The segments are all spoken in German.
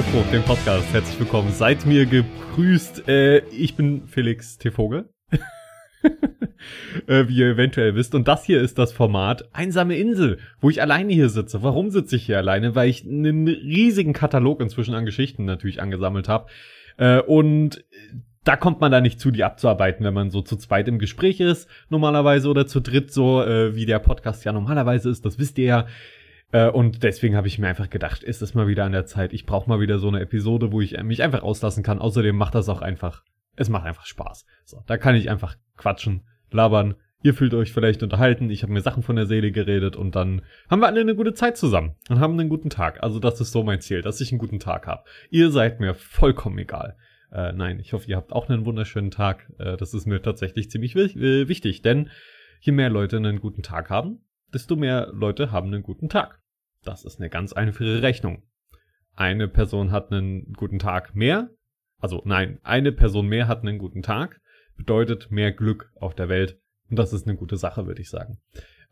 Schiffbruch, dem Podcast. Herzlich willkommen. Seid mir gegrüßt. Äh, ich bin Felix T. Vogel. äh, wie ihr eventuell wisst. Und das hier ist das Format Einsame Insel, wo ich alleine hier sitze. Warum sitze ich hier alleine? Weil ich einen riesigen Katalog inzwischen an Geschichten natürlich angesammelt habe. Äh, und da kommt man da nicht zu, die abzuarbeiten, wenn man so zu zweit im Gespräch ist, normalerweise, oder zu dritt, so äh, wie der Podcast ja normalerweise ist, das wisst ihr ja. Äh, und deswegen habe ich mir einfach gedacht, ist es mal wieder an der Zeit. Ich brauche mal wieder so eine Episode, wo ich mich einfach auslassen kann. Außerdem macht das auch einfach, es macht einfach Spaß. So, da kann ich einfach quatschen, labern. Ihr fühlt euch vielleicht unterhalten. Ich habe mir Sachen von der Seele geredet und dann haben wir alle eine gute Zeit zusammen und haben einen guten Tag. Also das ist so mein Ziel, dass ich einen guten Tag habe. Ihr seid mir vollkommen egal. Äh, nein, ich hoffe, ihr habt auch einen wunderschönen Tag. Äh, das ist mir tatsächlich ziemlich äh, wichtig, denn je mehr Leute einen guten Tag haben, desto mehr Leute haben einen guten Tag. Das ist eine ganz einfache Rechnung. Eine Person hat einen guten Tag mehr, also nein, eine Person mehr hat einen guten Tag, bedeutet mehr Glück auf der Welt. Und das ist eine gute Sache, würde ich sagen.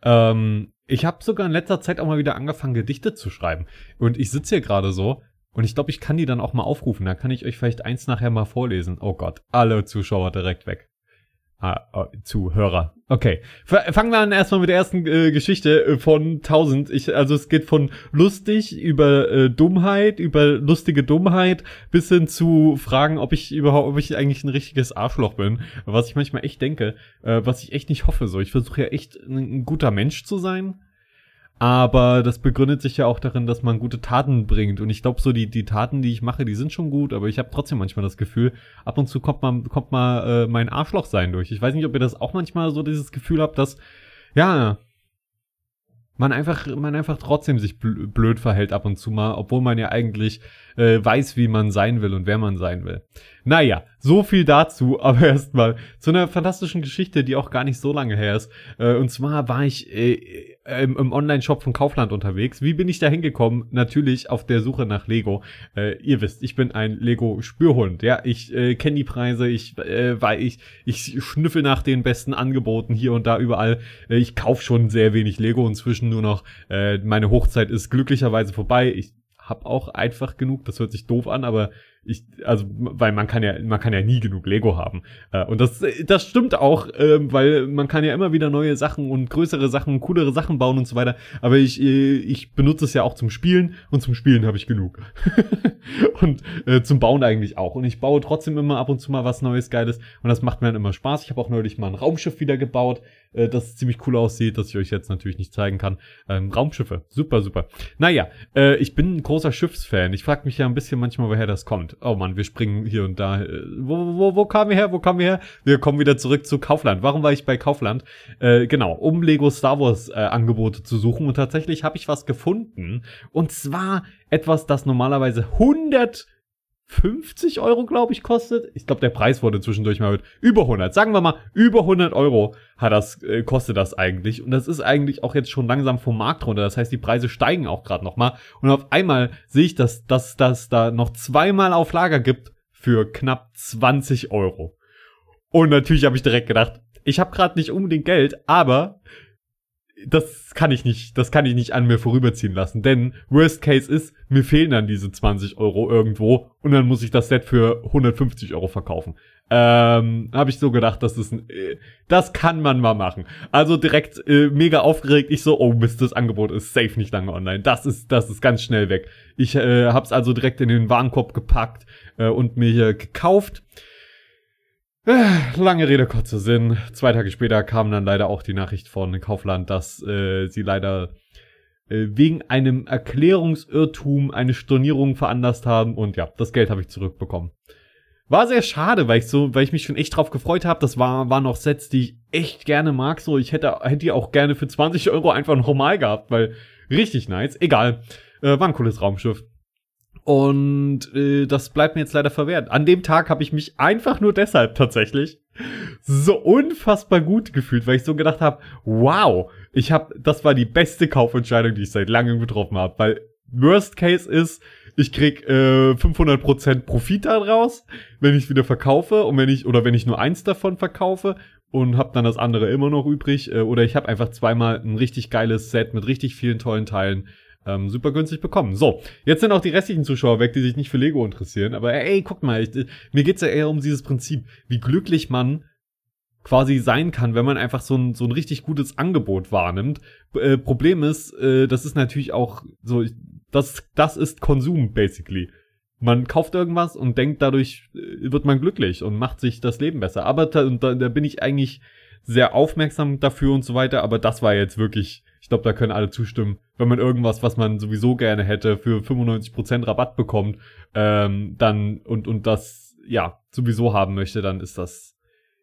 Ähm, ich habe sogar in letzter Zeit auch mal wieder angefangen, Gedichte zu schreiben. Und ich sitze hier gerade so und ich glaube, ich kann die dann auch mal aufrufen. Da kann ich euch vielleicht eins nachher mal vorlesen. Oh Gott, alle Zuschauer direkt weg. Ah, oh, Zuhörer. Okay. Fangen wir an erstmal mit der ersten äh, Geschichte äh, von 1000. Ich, also es geht von lustig über äh, Dummheit, über lustige Dummheit bis hin zu Fragen, ob ich überhaupt, ob ich eigentlich ein richtiges Arschloch bin. Was ich manchmal echt denke, äh, was ich echt nicht hoffe. So, ich versuche ja echt ein, ein guter Mensch zu sein aber das begründet sich ja auch darin, dass man gute Taten bringt. Und ich glaube, so die, die Taten, die ich mache, die sind schon gut, aber ich habe trotzdem manchmal das Gefühl, ab und zu kommt mal, kommt mal äh, mein Arschloch sein durch. Ich weiß nicht, ob ihr das auch manchmal so dieses Gefühl habt, dass, ja, man einfach, man einfach trotzdem sich blöd verhält ab und zu mal, obwohl man ja eigentlich äh, weiß, wie man sein will und wer man sein will. Naja, so viel dazu, aber erstmal zu einer fantastischen Geschichte, die auch gar nicht so lange her ist. Äh, und zwar war ich äh, im, im Online-Shop von Kaufland unterwegs. Wie bin ich da hingekommen? Natürlich auf der Suche nach Lego. Äh, ihr wisst, ich bin ein Lego-Spürhund. Ja, ich äh, kenne die Preise, ich, äh, weil ich, ich schnüffel nach den besten Angeboten hier und da überall. Äh, ich kaufe schon sehr wenig Lego inzwischen nur noch. Äh, meine Hochzeit ist glücklicherweise vorbei. Ich habe auch einfach genug. Das hört sich doof an, aber ich, also, weil man kann ja, man kann ja nie genug Lego haben. Äh, und das, das stimmt auch, äh, weil man kann ja immer wieder neue Sachen und größere Sachen, coolere Sachen bauen und so weiter. Aber ich, äh, ich benutze es ja auch zum Spielen und zum Spielen habe ich genug. und äh, zum Bauen eigentlich auch. Und ich baue trotzdem immer ab und zu mal was Neues, Geiles. Und das macht mir dann immer Spaß. Ich habe auch neulich mal ein Raumschiff wieder gebaut, äh, das ziemlich cool aussieht, das ich euch jetzt natürlich nicht zeigen kann. Ähm, Raumschiffe, super, super. Naja, äh, ich bin ein großer Schiffsfan. Ich frage mich ja ein bisschen manchmal, woher das kommt oh man, wir springen hier und da. Wo, wo, wo kamen wir her? Wo kamen wir her? Wir kommen wieder zurück zu Kaufland. Warum war ich bei Kaufland? Äh, genau, um Lego Star Wars äh, Angebote zu suchen. Und tatsächlich habe ich was gefunden. Und zwar etwas, das normalerweise 100 50 Euro, glaube ich, kostet. Ich glaube, der Preis wurde zwischendurch mal mit über 100. Sagen wir mal, über 100 Euro hat das, äh, kostet das eigentlich. Und das ist eigentlich auch jetzt schon langsam vom Markt runter. Das heißt, die Preise steigen auch gerade nochmal. Und auf einmal sehe ich, dass, dass das da noch zweimal auf Lager gibt für knapp 20 Euro. Und natürlich habe ich direkt gedacht, ich habe gerade nicht unbedingt Geld, aber das kann ich nicht, das kann ich nicht an mir vorüberziehen lassen. Denn Worst Case ist, mir fehlen dann diese 20 Euro irgendwo und dann muss ich das Set für 150 Euro verkaufen. Ähm, habe ich so gedacht, das ist ein, äh, das kann man mal machen. Also direkt äh, mega aufgeregt. Ich so, oh Mist, das Angebot ist safe nicht lange online. Das ist, das ist ganz schnell weg. Ich äh, hab's also direkt in den Warenkorb gepackt äh, und mir hier gekauft. Äh, lange Rede, kurzer Sinn. Zwei Tage später kam dann leider auch die Nachricht von Kaufland, dass äh, sie leider äh, wegen einem Erklärungsirrtum eine Stornierung veranlasst haben und ja, das Geld habe ich zurückbekommen. War sehr schade, weil ich so, weil ich mich schon echt drauf gefreut habe. Das war, waren noch Sets, die ich echt gerne mag. So, ich hätte, hätte die auch gerne für 20 Euro einfach normal gehabt, weil richtig nice. Egal. Äh, war ein cooles Raumschiff. Und äh, das bleibt mir jetzt leider verwehrt. An dem Tag habe ich mich einfach nur deshalb tatsächlich so unfassbar gut gefühlt, weil ich so gedacht habe, wow, ich habe, das war die beste Kaufentscheidung, die ich seit langem getroffen habe, weil Worst Case ist, ich krieg äh, 500% Profit daraus, wenn ich wieder verkaufe und wenn ich oder wenn ich nur eins davon verkaufe und hab dann das andere immer noch übrig äh, oder ich habe einfach zweimal ein richtig geiles Set mit richtig vielen tollen Teilen ähm, super günstig bekommen. So, jetzt sind auch die restlichen Zuschauer weg, die sich nicht für Lego interessieren. Aber ey, guck mal, ich, mir geht's ja eher um dieses Prinzip, wie glücklich man quasi sein kann, wenn man einfach so ein, so ein richtig gutes Angebot wahrnimmt. Äh, Problem ist, äh, das ist natürlich auch so, das, das ist Konsum, basically. Man kauft irgendwas und denkt, dadurch äh, wird man glücklich und macht sich das Leben besser. Aber da, da, da bin ich eigentlich sehr aufmerksam dafür und so weiter, aber das war jetzt wirklich, ich glaube, da können alle zustimmen, wenn man irgendwas, was man sowieso gerne hätte, für 95% Rabatt bekommt, ähm, dann und, und das ja sowieso haben möchte, dann ist das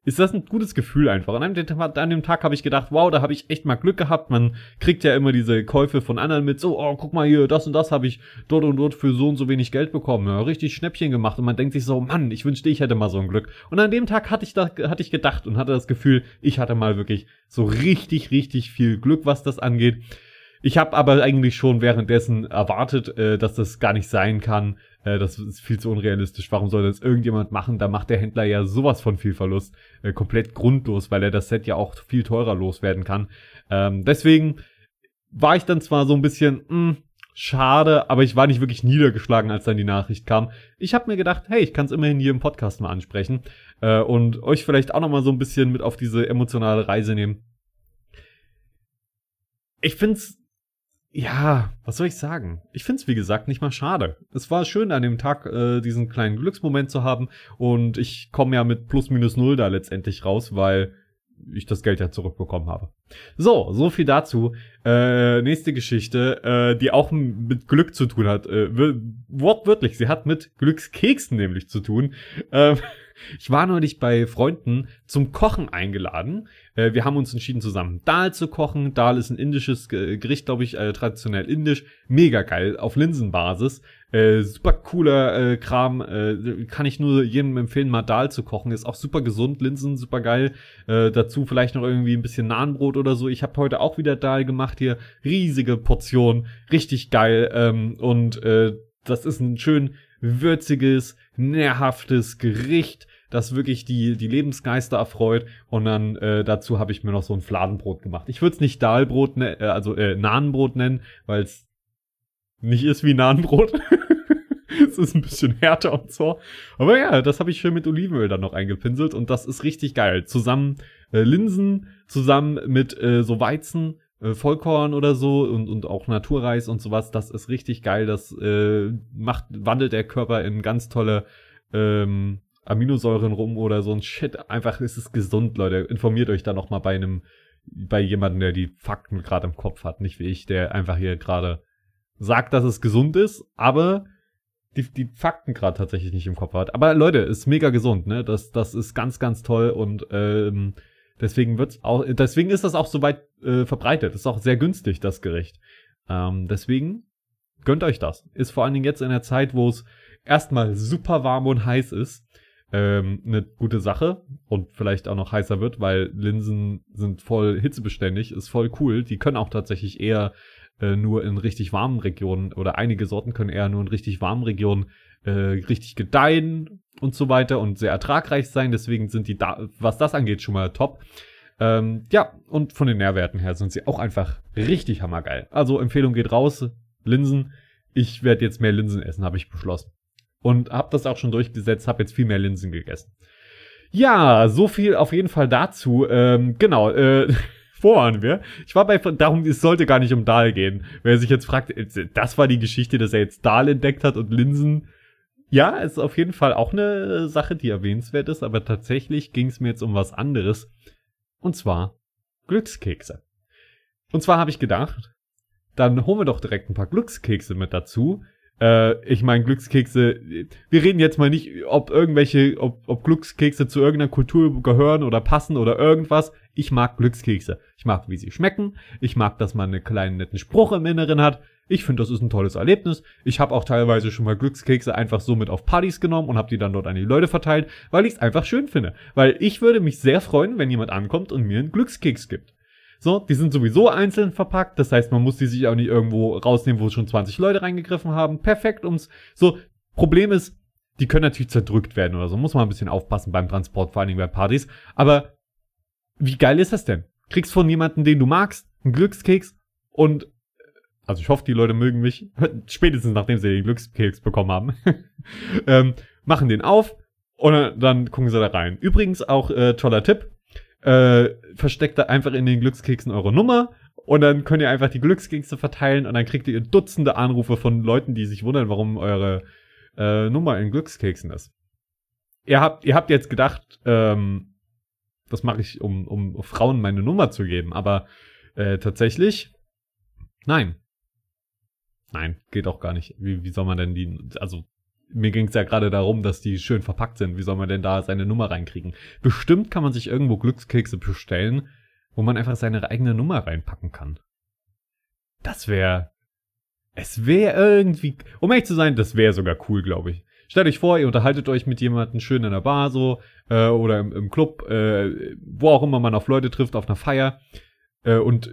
ist das ein gutes Gefühl einfach. An dem, an dem Tag habe ich gedacht, wow, da habe ich echt mal Glück gehabt. Man kriegt ja immer diese Käufe von anderen mit, so, oh, guck mal hier, das und das habe ich dort und dort für so und so wenig Geld bekommen. Ja, richtig Schnäppchen gemacht. Und man denkt sich so, Mann, ich wünschte, ich hätte mal so ein Glück. Und an dem Tag hatte ich, da, hatte ich gedacht und hatte das Gefühl, ich hatte mal wirklich so richtig, richtig viel Glück, was das angeht. Ich habe aber eigentlich schon währenddessen erwartet, äh, dass das gar nicht sein kann. Äh, das ist viel zu unrealistisch. Warum soll das irgendjemand machen? Da macht der Händler ja sowas von viel Verlust. Äh, komplett grundlos, weil er das Set ja auch viel teurer loswerden kann. Ähm, deswegen war ich dann zwar so ein bisschen, mh, hm, schade, aber ich war nicht wirklich niedergeschlagen, als dann die Nachricht kam. Ich habe mir gedacht, hey, ich kann es immerhin hier im Podcast mal ansprechen äh, und euch vielleicht auch noch mal so ein bisschen mit auf diese emotionale Reise nehmen. Ich find's ja, was soll ich sagen? Ich find's wie gesagt nicht mal schade. Es war schön an dem Tag äh, diesen kleinen Glücksmoment zu haben und ich komme ja mit plus minus null da letztendlich raus, weil ich das Geld ja zurückbekommen habe. So, so viel dazu. Äh, nächste Geschichte, äh, die auch mit Glück zu tun hat. Äh, wortwörtlich, sie hat mit Glückskeksen nämlich zu tun. Äh, ich war neulich bei Freunden zum Kochen eingeladen. Äh, wir haben uns entschieden, zusammen Dal zu kochen. Dal ist ein indisches Gericht, glaube ich, äh, traditionell indisch. Mega geil, auf Linsenbasis. Äh, super cooler äh, Kram. Äh, kann ich nur jedem empfehlen, mal Dal zu kochen. Ist auch super gesund, Linsen, super geil. Äh, dazu vielleicht noch irgendwie ein bisschen Nahenbrot oder so. Ich habe heute auch wieder Dal gemacht hier. Riesige Portion, richtig geil. Ähm, und äh, das ist ein schön würziges, nährhaftes Gericht, das wirklich die, die Lebensgeister erfreut. Und dann äh, dazu habe ich mir noch so ein Fladenbrot gemacht. Ich würde es nicht Dahlbrot, ne, äh, also äh, Nahenbrot nennen, weil es nicht ist wie Nahenbrot. es ist ein bisschen härter und so. Aber ja, das habe ich schön mit Olivenöl dann noch eingepinselt und das ist richtig geil. Zusammen äh, Linsen, zusammen mit äh, so Weizen äh, Vollkorn oder so und, und auch Naturreis und sowas, das ist richtig geil. Das äh, macht, wandelt der Körper in ganz tolle ähm, Aminosäuren rum oder so ein Shit. Einfach ist es gesund, Leute. Informiert euch da noch mal bei einem, bei jemandem, der die Fakten gerade im Kopf hat, nicht wie ich, der einfach hier gerade sagt, dass es gesund ist, aber die, die Fakten gerade tatsächlich nicht im Kopf hat. Aber Leute, ist mega gesund, ne? Das, das ist ganz, ganz toll und ähm, Deswegen wird's auch, deswegen ist das auch so weit äh, verbreitet. Ist auch sehr günstig, das Gericht. Ähm, deswegen gönnt euch das. Ist vor allen Dingen jetzt in der Zeit, wo es erstmal super warm und heiß ist, ähm, eine gute Sache und vielleicht auch noch heißer wird, weil Linsen sind voll hitzebeständig, ist voll cool. Die können auch tatsächlich eher äh, nur in richtig warmen Regionen oder einige Sorten können eher nur in richtig warmen Regionen äh, richtig gedeihen und so weiter und sehr ertragreich sein. Deswegen sind die da, was das angeht, schon mal top. Ähm, ja, und von den Nährwerten her sind sie auch einfach richtig hammergeil. Also Empfehlung geht raus, Linsen. Ich werde jetzt mehr Linsen essen, habe ich beschlossen. Und habe das auch schon durchgesetzt, habe jetzt viel mehr Linsen gegessen. Ja, so viel auf jeden Fall dazu. Ähm, genau, äh, wo waren wir? Ich war bei, darum, es sollte gar nicht um Dahl gehen. Wer sich jetzt fragt, äh, das war die Geschichte, dass er jetzt Dahl entdeckt hat und Linsen ja, ist auf jeden Fall auch eine Sache, die erwähnenswert ist, aber tatsächlich ging es mir jetzt um was anderes. Und zwar Glückskekse. Und zwar habe ich gedacht, dann holen wir doch direkt ein paar Glückskekse mit dazu. Äh, ich meine, Glückskekse, wir reden jetzt mal nicht, ob irgendwelche, ob, ob Glückskekse zu irgendeiner Kultur gehören oder passen oder irgendwas. Ich mag Glückskekse. Ich mag, wie sie schmecken. Ich mag, dass man einen kleinen netten Spruch im Inneren hat. Ich finde, das ist ein tolles Erlebnis. Ich habe auch teilweise schon mal Glückskekse einfach so mit auf Partys genommen und habe die dann dort an die Leute verteilt, weil ich es einfach schön finde. Weil ich würde mich sehr freuen, wenn jemand ankommt und mir einen Glückskeks gibt. So, die sind sowieso einzeln verpackt, das heißt, man muss die sich auch nicht irgendwo rausnehmen, wo schon 20 Leute reingegriffen haben. Perfekt ums so. Problem ist, die können natürlich zerdrückt werden oder so. Muss man ein bisschen aufpassen beim Transport, vor allen Dingen bei Partys. Aber wie geil ist das denn? Kriegst von jemandem, den du magst, einen Glückskeks und Also ich hoffe, die Leute mögen mich. Spätestens nachdem sie den Glückskeks bekommen haben. ähm, machen den auf und dann gucken sie da rein. Übrigens auch äh, toller Tipp. Äh, versteckt da einfach in den Glückskeksen eure Nummer und dann könnt ihr einfach die Glückskekse verteilen und dann kriegt ihr Dutzende Anrufe von Leuten, die sich wundern, warum eure äh, Nummer in Glückskeksen ist. Ihr habt, ihr habt jetzt gedacht, ähm, das mache ich, um, um Frauen meine Nummer zu geben, aber äh, tatsächlich, nein. Nein, geht auch gar nicht. Wie, wie soll man denn die, also mir ging es ja gerade darum, dass die schön verpackt sind. Wie soll man denn da seine Nummer reinkriegen? Bestimmt kann man sich irgendwo Glückskekse bestellen, wo man einfach seine eigene Nummer reinpacken kann. Das wäre, es wäre irgendwie, um ehrlich zu sein, das wäre sogar cool, glaube ich. Stellt euch vor, ihr unterhaltet euch mit jemandem schön in der Bar so äh, oder im, im Club, äh, wo auch immer man auf Leute trifft, auf einer Feier. Äh, und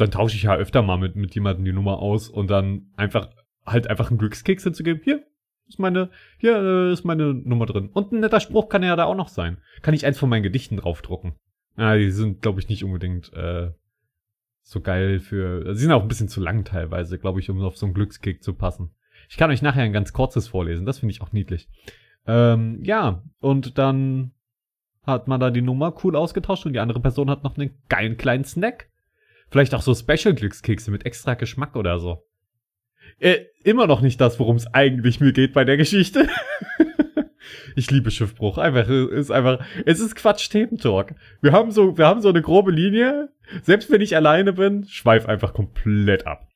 dann tausche ich ja öfter mal mit, mit jemandem die Nummer aus und dann einfach halt einfach einen Glückskeks hinzugeben. Hier ist meine, hier äh, ist meine Nummer drin. Und ein netter Spruch kann ja da auch noch sein. Kann ich eins von meinen Gedichten draufdrucken. Ja, die sind, glaube ich, nicht unbedingt äh, so geil für. Sie sind auch ein bisschen zu lang teilweise, glaube ich, um auf so einen Glückskick zu passen. Ich kann euch nachher ein ganz kurzes vorlesen, das finde ich auch niedlich. Ähm, ja, und dann hat man da die Nummer cool ausgetauscht und die andere Person hat noch einen geilen kleinen Snack. Vielleicht auch so Special-Glückskekse mit extra Geschmack oder so. Äh, immer noch nicht das, worum es eigentlich mir geht bei der Geschichte. ich liebe Schiffbruch. Einfach, ist einfach, es ist Quatsch Thementalk. Wir haben so, wir haben so eine grobe Linie. Selbst wenn ich alleine bin, schweif einfach komplett ab.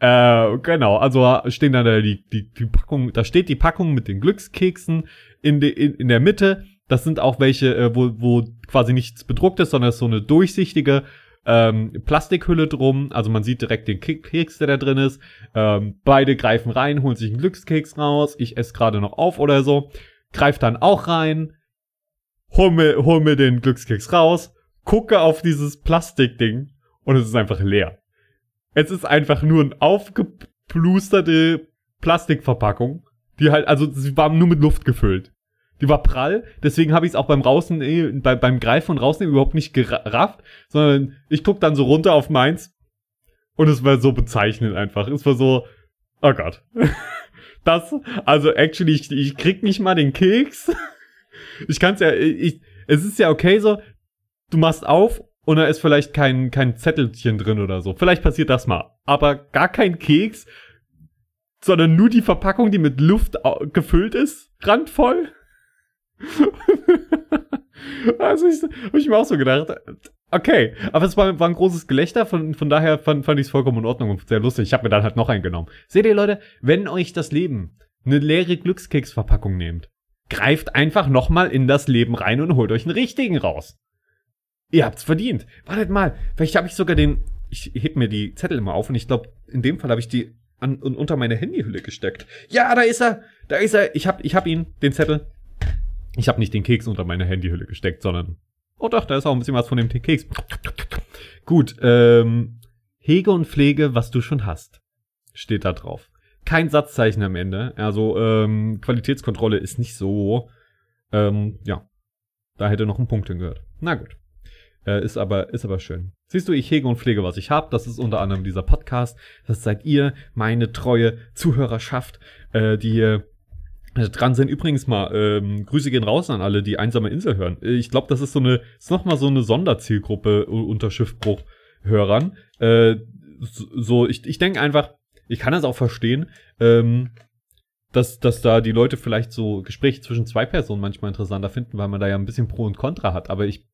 Äh, genau, also stehen da die, die, die Packung, da steht die Packung mit den Glückskeksen in, de, in, in der Mitte. Das sind auch welche, äh, wo, wo quasi nichts bedruckt ist, sondern es ist so eine durchsichtige ähm, Plastikhülle drum. Also man sieht direkt den Keks, der da drin ist. Ähm, beide greifen rein, holen sich einen Glückskeks raus. Ich esse gerade noch auf oder so. Greif dann auch rein, hol mir, hol mir den Glückskeks raus, gucke auf dieses Plastikding und es ist einfach leer. Es ist einfach nur eine aufgeplusterte Plastikverpackung, die halt, also sie war nur mit Luft gefüllt. Die war prall, deswegen habe ich es auch beim Rausen, äh, bei, beim Greifen und Rausnehmen überhaupt nicht gerafft, sondern ich guck dann so runter auf meins und es war so bezeichnend einfach. Es war so, oh Gott. Das, also actually, ich, ich krieg nicht mal den Keks. Ich kann's ja, ich, es ist ja okay so, du machst auf und da ist vielleicht kein, kein Zettelchen drin oder so. Vielleicht passiert das mal. Aber gar kein Keks, sondern nur die Verpackung, die mit Luft gefüllt ist, randvoll. also ich, hab ich mir auch so gedacht, okay, aber es war, war ein großes Gelächter, von, von daher fand, fand ich es vollkommen in Ordnung und sehr lustig. Ich habe mir dann halt noch einen genommen. Seht ihr Leute, wenn euch das Leben eine leere Glückskeksverpackung nehmt, greift einfach nochmal in das Leben rein und holt euch einen richtigen raus. Ihr habt's verdient. Wartet mal, vielleicht habe ich sogar den. Ich heb mir die Zettel immer auf und ich glaube, in dem Fall habe ich die an, unter meine Handyhülle gesteckt. Ja, da ist er, da ist er. Ich hab, ich hab ihn, den Zettel. Ich habe nicht den Keks unter meine Handyhülle gesteckt, sondern oh doch, da ist auch ein bisschen was von dem Keks. Gut, ähm, hege und pflege, was du schon hast, steht da drauf. Kein Satzzeichen am Ende. Also ähm, Qualitätskontrolle ist nicht so. Ähm, ja, da hätte noch ein Punkt hingehört. Na gut. Äh, ist aber, ist aber schön. Siehst du, ich hege und pflege, was ich habe. Das ist unter anderem dieser Podcast. Das seid ihr, meine treue Zuhörerschaft, äh, die dran sind. Übrigens mal, ähm, Grüße gehen raus an alle, die einsame Insel hören. Äh, ich glaube, das ist so eine, ist noch mal so eine Sonderzielgruppe unter Schiffbruch-Hörern. Äh, so, ich, ich denke einfach, ich kann das auch verstehen, ähm, dass, dass da die Leute vielleicht so Gespräche zwischen zwei Personen manchmal interessanter finden, weil man da ja ein bisschen Pro und Contra hat. Aber ich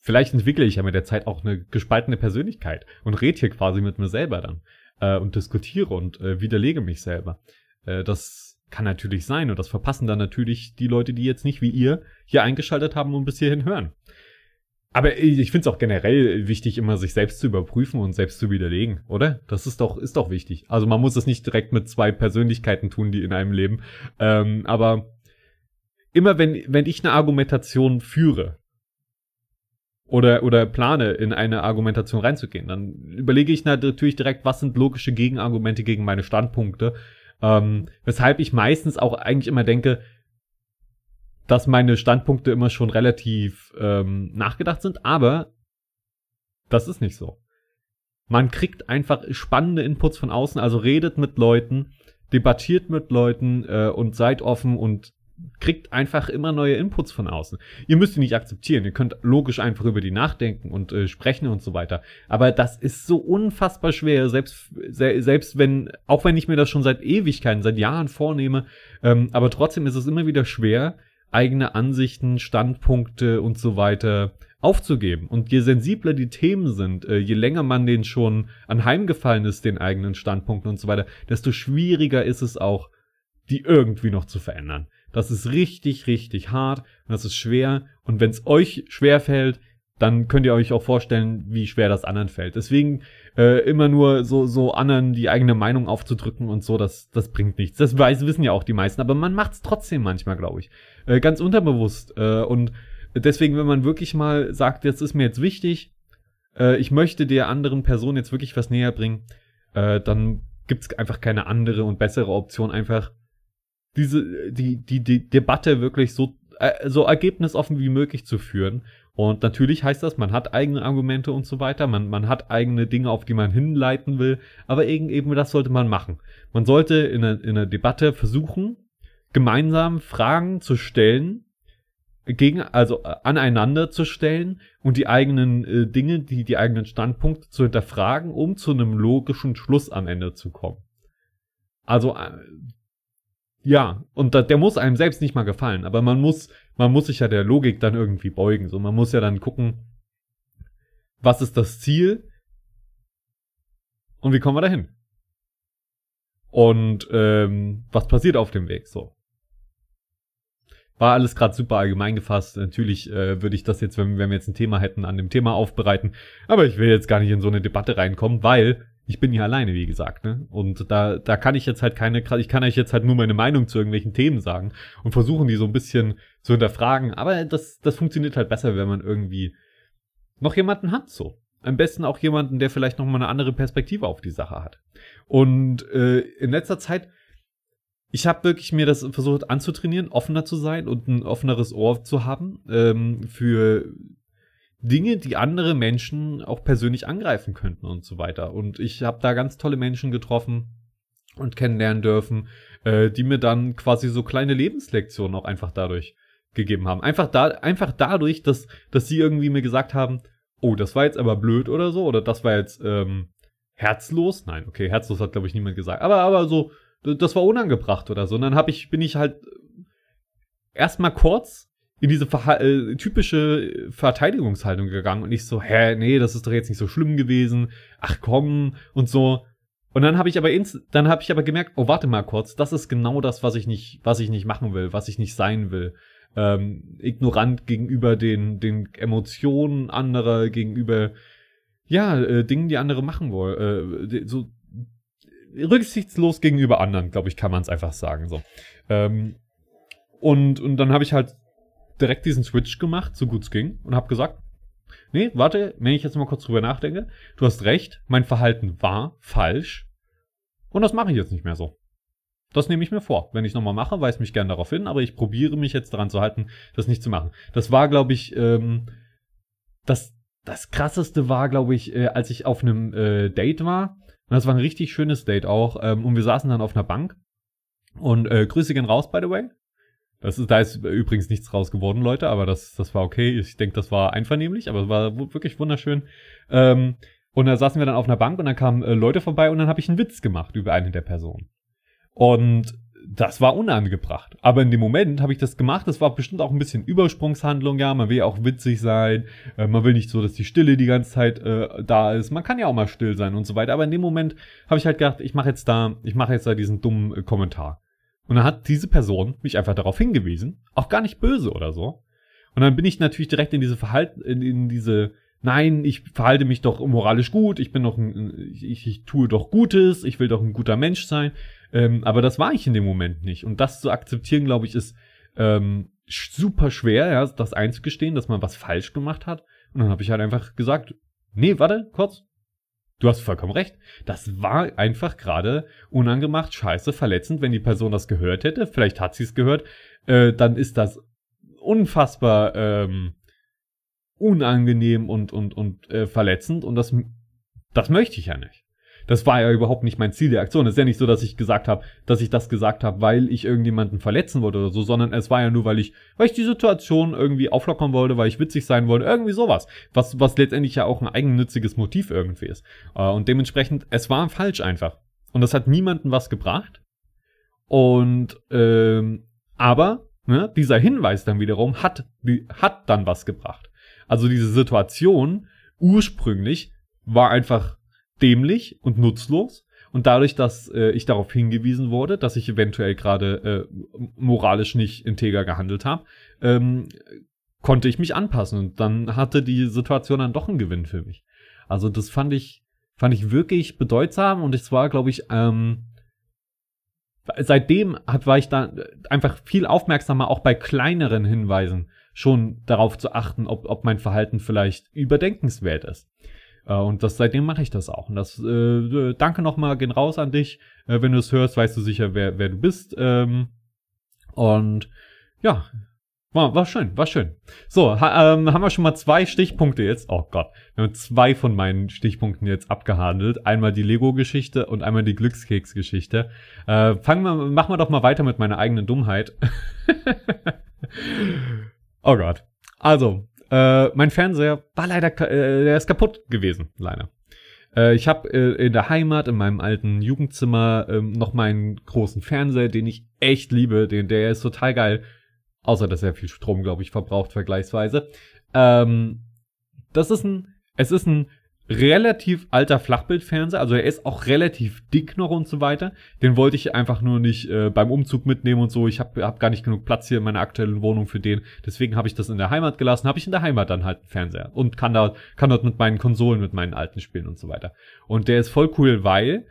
vielleicht entwickle ich ja mit der Zeit auch eine gespaltene Persönlichkeit und rede hier quasi mit mir selber dann äh, und diskutiere und äh, widerlege mich selber. Äh, das kann natürlich sein und das verpassen dann natürlich die Leute, die jetzt nicht wie ihr hier eingeschaltet haben und bis hierhin hören. Aber ich finde es auch generell wichtig, immer sich selbst zu überprüfen und selbst zu widerlegen, oder? Das ist doch, ist doch wichtig. Also man muss es nicht direkt mit zwei Persönlichkeiten tun, die in einem leben. Ähm, aber immer wenn, wenn ich eine Argumentation führe, oder, oder plane, in eine Argumentation reinzugehen. Dann überlege ich natürlich direkt, was sind logische Gegenargumente gegen meine Standpunkte. Ähm, weshalb ich meistens auch eigentlich immer denke, dass meine Standpunkte immer schon relativ ähm, nachgedacht sind, aber das ist nicht so. Man kriegt einfach spannende Inputs von außen, also redet mit Leuten, debattiert mit Leuten äh, und seid offen und kriegt einfach immer neue Inputs von außen. Ihr müsst die nicht akzeptieren, ihr könnt logisch einfach über die nachdenken und äh, sprechen und so weiter. Aber das ist so unfassbar schwer, selbst, se selbst wenn, auch wenn ich mir das schon seit Ewigkeiten, seit Jahren vornehme, ähm, aber trotzdem ist es immer wieder schwer, eigene Ansichten, Standpunkte und so weiter aufzugeben. Und je sensibler die Themen sind, äh, je länger man denen schon anheimgefallen ist, den eigenen Standpunkten und so weiter, desto schwieriger ist es auch, die irgendwie noch zu verändern. Das ist richtig, richtig hart und das ist schwer. Und wenn es euch schwer fällt, dann könnt ihr euch auch vorstellen, wie schwer das anderen fällt. Deswegen äh, immer nur so, so anderen die eigene Meinung aufzudrücken und so, das, das bringt nichts. Das weiß, wissen ja auch die meisten, aber man macht es trotzdem manchmal, glaube ich. Äh, ganz unterbewusst. Äh, und deswegen, wenn man wirklich mal sagt, jetzt ist mir jetzt wichtig, äh, ich möchte der anderen Person jetzt wirklich was näher bringen, äh, dann gibt es einfach keine andere und bessere Option, einfach diese, die, die, die Debatte wirklich so, äh, so ergebnisoffen wie möglich zu führen. Und natürlich heißt das, man hat eigene Argumente und so weiter, man, man hat eigene Dinge, auf die man hinleiten will, aber eben, eben das sollte man machen. Man sollte in einer, in einer Debatte versuchen, gemeinsam Fragen zu stellen, gegen, also äh, aneinander zu stellen und die eigenen äh, Dinge, die, die eigenen Standpunkte zu hinterfragen, um zu einem logischen Schluss am Ende zu kommen. Also äh, ja, und da, der muss einem selbst nicht mal gefallen, aber man muss, man muss sich ja der Logik dann irgendwie beugen. So, man muss ja dann gucken, was ist das Ziel und wie kommen wir dahin? Und ähm, was passiert auf dem Weg? So. War alles gerade super allgemein gefasst. Natürlich äh, würde ich das jetzt, wenn, wenn wir jetzt ein Thema hätten, an dem Thema aufbereiten. Aber ich will jetzt gar nicht in so eine Debatte reinkommen, weil ich bin hier alleine, wie gesagt, ne? Und da, da kann ich jetzt halt keine, ich kann euch jetzt halt nur meine Meinung zu irgendwelchen Themen sagen und versuchen, die so ein bisschen zu hinterfragen. Aber das, das funktioniert halt besser, wenn man irgendwie noch jemanden hat, so. Am besten auch jemanden, der vielleicht noch mal eine andere Perspektive auf die Sache hat. Und äh, in letzter Zeit, ich habe wirklich mir das versucht anzutrainieren, offener zu sein und ein offeneres Ohr zu haben ähm, für Dinge, die andere Menschen auch persönlich angreifen könnten und so weiter. Und ich habe da ganz tolle Menschen getroffen und kennenlernen dürfen, äh, die mir dann quasi so kleine Lebenslektionen auch einfach dadurch gegeben haben. Einfach da, einfach dadurch, dass, dass sie irgendwie mir gesagt haben, oh, das war jetzt aber blöd oder so, oder das war jetzt ähm, herzlos. Nein, okay, herzlos hat glaube ich niemand gesagt, aber aber so, das war unangebracht oder so. Und dann hab ich, bin ich halt erstmal kurz in diese äh, typische Verteidigungshaltung gegangen und ich so, hä, nee, das ist doch jetzt nicht so schlimm gewesen. Ach komm und so. Und dann habe ich aber ins, dann habe ich aber gemerkt, oh warte mal kurz, das ist genau das, was ich nicht, was ich nicht machen will, was ich nicht sein will. Ähm, ignorant gegenüber den den Emotionen anderer, gegenüber ja äh, Dingen, die andere machen wollen, äh, so rücksichtslos gegenüber anderen, glaube ich, kann man es einfach sagen so. Ähm, und und dann habe ich halt direkt diesen Switch gemacht, so gut es ging, und habe gesagt, nee, warte, wenn ich jetzt mal kurz drüber nachdenke, du hast recht, mein Verhalten war falsch und das mache ich jetzt nicht mehr so. Das nehme ich mir vor. Wenn ich nochmal mache, weise mich gern darauf hin, aber ich probiere mich jetzt daran zu halten, das nicht zu machen. Das war, glaube ich, ähm, das, das krasseste war, glaube ich, äh, als ich auf einem äh, Date war. Und das war ein richtig schönes Date auch. Ähm, und wir saßen dann auf einer Bank. Und äh, Grüße gehen raus, by the way. Das ist, da ist übrigens nichts raus geworden, Leute, aber das, das war okay. Ich denke, das war einvernehmlich, aber es war wirklich wunderschön. Ähm, und da saßen wir dann auf einer Bank und dann kamen äh, Leute vorbei und dann habe ich einen Witz gemacht über eine der Personen. Und das war unangebracht. Aber in dem Moment habe ich das gemacht. Das war bestimmt auch ein bisschen Übersprungshandlung, ja. Man will ja auch witzig sein. Äh, man will nicht so, dass die Stille die ganze Zeit äh, da ist. Man kann ja auch mal still sein und so weiter. Aber in dem Moment habe ich halt gedacht, ich mache jetzt da, ich mache jetzt da diesen dummen äh, Kommentar. Und dann hat diese Person mich einfach darauf hingewiesen, auch gar nicht böse oder so. Und dann bin ich natürlich direkt in diese Verhalten, in, in diese, nein, ich verhalte mich doch moralisch gut, ich bin doch ein, ich, ich tue doch Gutes, ich will doch ein guter Mensch sein. Ähm, aber das war ich in dem Moment nicht. Und das zu akzeptieren, glaube ich, ist ähm, super schwer, ja, das einzugestehen, dass man was falsch gemacht hat. Und dann habe ich halt einfach gesagt, nee, warte, kurz, Du hast vollkommen recht. Das war einfach gerade unangemacht, scheiße, verletzend. Wenn die Person das gehört hätte, vielleicht hat sie es gehört, äh, dann ist das unfassbar ähm, unangenehm und und und äh, verletzend und das Das möchte ich ja nicht. Das war ja überhaupt nicht mein Ziel der Aktion. Es ist ja nicht so, dass ich gesagt habe, dass ich das gesagt habe, weil ich irgendjemanden verletzen wollte oder so, sondern es war ja nur, weil ich, weil ich die Situation irgendwie auflockern wollte, weil ich witzig sein wollte, irgendwie sowas. Was, was letztendlich ja auch ein eigennütziges Motiv irgendwie ist. Äh, und dementsprechend, es war falsch einfach. Und das hat niemanden was gebracht. Und, ähm, aber, ne, dieser Hinweis dann wiederum hat, hat dann was gebracht. Also diese Situation ursprünglich war einfach dämlich und nutzlos. Und dadurch, dass äh, ich darauf hingewiesen wurde, dass ich eventuell gerade äh, moralisch nicht integer gehandelt habe, ähm, konnte ich mich anpassen. Und dann hatte die Situation dann doch einen Gewinn für mich. Also das fand ich, fand ich wirklich bedeutsam und es war, glaube ich, ähm, seitdem hat, war ich da einfach viel aufmerksamer, auch bei kleineren Hinweisen schon darauf zu achten, ob, ob mein Verhalten vielleicht überdenkenswert ist. Äh, und das, seitdem mache ich das auch. Und das, äh, danke nochmal, gehen raus an dich. Äh, wenn du es hörst, weißt du sicher, wer, wer du bist. Ähm, und ja, war, war schön, war schön. So, ha, ähm, haben wir schon mal zwei Stichpunkte jetzt. Oh Gott, wir haben zwei von meinen Stichpunkten jetzt abgehandelt. Einmal die Lego-Geschichte und einmal die Glückskeks-Geschichte. Äh, fangen wir, machen wir doch mal weiter mit meiner eigenen Dummheit. oh Gott. Also, äh, mein Fernseher war leider, äh, der ist kaputt gewesen, leider. Äh, ich habe äh, in der Heimat, in meinem alten Jugendzimmer, äh, noch meinen großen Fernseher, den ich echt liebe. Den, der ist total geil. Außer, dass er viel Strom, glaube ich, verbraucht vergleichsweise. Ähm, das ist ein, es ist ein relativ alter Flachbildfernseher, also er ist auch relativ dick noch und so weiter. Den wollte ich einfach nur nicht äh, beim Umzug mitnehmen und so. Ich habe hab gar nicht genug Platz hier in meiner aktuellen Wohnung für den. Deswegen habe ich das in der Heimat gelassen. Habe ich in der Heimat dann halt einen Fernseher und kann da kann dort mit meinen Konsolen, mit meinen alten spielen und so weiter. Und der ist voll cool, weil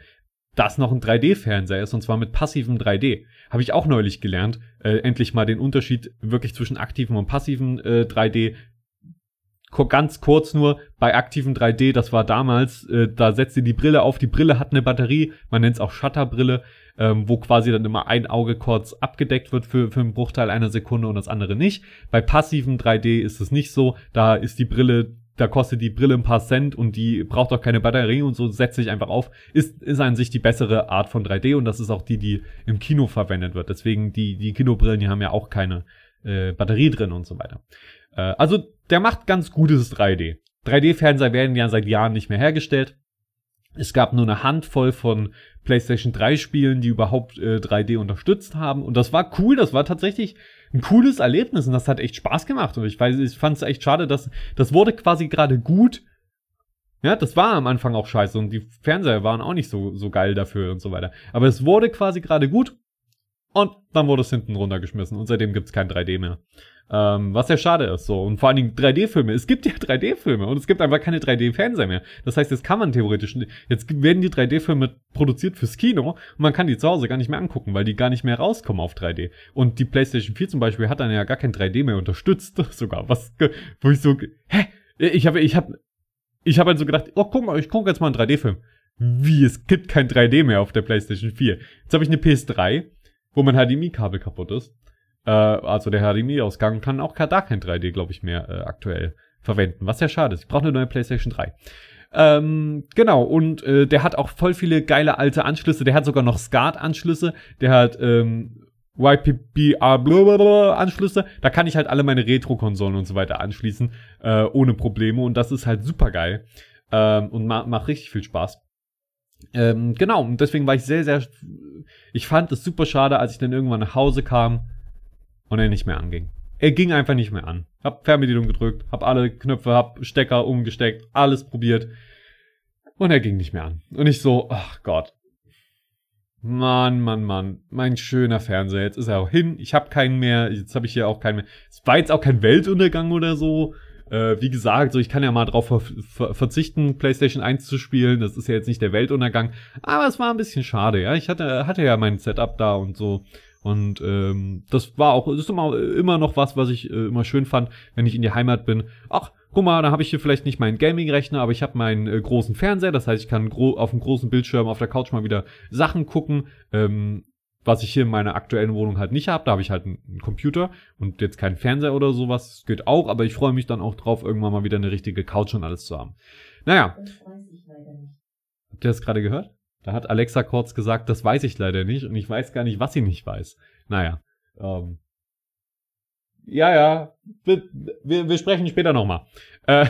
das noch ein 3D-Fernseher ist und zwar mit passivem 3D. Habe ich auch neulich gelernt, äh, endlich mal den Unterschied wirklich zwischen aktivem und passivem äh, 3D ganz kurz nur bei aktiven 3D, das war damals, äh, da setzt ihr die Brille auf, die Brille hat eine Batterie, man nennt es auch Shutterbrille, ähm, wo quasi dann immer ein Auge kurz abgedeckt wird für, für einen Bruchteil einer Sekunde und das andere nicht. Bei passiven 3D ist es nicht so, da ist die Brille, da kostet die Brille ein paar Cent und die braucht auch keine Batterie und so setzt sich einfach auf. Ist, ist an sich die bessere Art von 3D und das ist auch die, die im Kino verwendet wird. Deswegen die, die Kinobrillen, die haben ja auch keine äh, Batterie drin und so weiter. Äh, also der macht ganz gutes 3D. 3D-Fernseher werden ja seit Jahren nicht mehr hergestellt. Es gab nur eine Handvoll von PlayStation 3 Spielen, die überhaupt äh, 3D unterstützt haben. Und das war cool, das war tatsächlich ein cooles Erlebnis und das hat echt Spaß gemacht. Und ich weiß, ich fand es echt schade, dass das wurde quasi gerade gut. Ja, das war am Anfang auch scheiße und die Fernseher waren auch nicht so, so geil dafür und so weiter. Aber es wurde quasi gerade gut und dann wurde es hinten runtergeschmissen und seitdem gibt's kein 3D mehr. Ähm, was ja schade ist so. Und vor allen Dingen 3D-Filme. Es gibt ja 3D-Filme und es gibt einfach keine 3D-Fernseher mehr. Das heißt, jetzt kann man theoretisch, jetzt werden die 3D-Filme produziert fürs Kino und man kann die zu Hause gar nicht mehr angucken, weil die gar nicht mehr rauskommen auf 3D. Und die PlayStation 4 zum Beispiel hat dann ja gar kein 3D mehr unterstützt, sogar. Was, wo ich so, hä? Ich habe, ich habe, ich habe halt so gedacht, oh, guck mal, ich gucke jetzt mal einen 3D-Film. Wie, es gibt kein 3D mehr auf der PlayStation 4. Jetzt habe ich eine PS3 wo mein HDMI-Kabel kaputt ist. Äh, also der HDMI-Ausgang kann auch gar kein 3D, glaube ich, mehr äh, aktuell verwenden. Was ja schade ist. Ich brauche eine neue PlayStation 3. Ähm, genau, und äh, der hat auch voll viele geile alte Anschlüsse. Der hat sogar noch SCART-Anschlüsse. Der hat ähm, YPBR-Anschlüsse. Da kann ich halt alle meine Retro-Konsolen und so weiter anschließen, äh, ohne Probleme. Und das ist halt super geil. Ähm, und ma macht richtig viel Spaß. Ähm, genau, und deswegen war ich sehr, sehr. Ich fand es super schade, als ich dann irgendwann nach Hause kam und er nicht mehr anging. Er ging einfach nicht mehr an. Hab Fernbedienung gedrückt, hab alle Knöpfe, hab Stecker umgesteckt, alles probiert. Und er ging nicht mehr an. Und ich so, ach Gott. Mann, Mann, Mann. Mein schöner Fernseher. Jetzt ist er auch hin. Ich hab keinen mehr. Jetzt habe ich hier auch keinen mehr. Es war jetzt auch kein Weltuntergang oder so. Äh, wie gesagt, so ich kann ja mal drauf ver ver verzichten, PlayStation 1 zu spielen. Das ist ja jetzt nicht der Weltuntergang. Aber es war ein bisschen schade, ja. Ich hatte, hatte ja mein Setup da und so. Und ähm, das war auch, das ist immer, immer noch was, was ich äh, immer schön fand, wenn ich in die Heimat bin. Ach, guck mal, da habe ich hier vielleicht nicht meinen Gaming-Rechner, aber ich habe meinen äh, großen Fernseher. Das heißt, ich kann auf dem großen Bildschirm auf der Couch mal wieder Sachen gucken. Ähm, was ich hier in meiner aktuellen Wohnung halt nicht habe. Da habe ich halt einen Computer und jetzt keinen Fernseher oder sowas. Das geht auch, aber ich freue mich dann auch drauf, irgendwann mal wieder eine richtige Couch und alles zu haben. Naja. leider nicht. Habt ihr das gerade gehört? Da hat Alexa kurz gesagt, das weiß ich leider nicht und ich weiß gar nicht, was sie nicht weiß. Naja. Ähm, ja, ja. Wir, wir, wir sprechen später nochmal. Äh,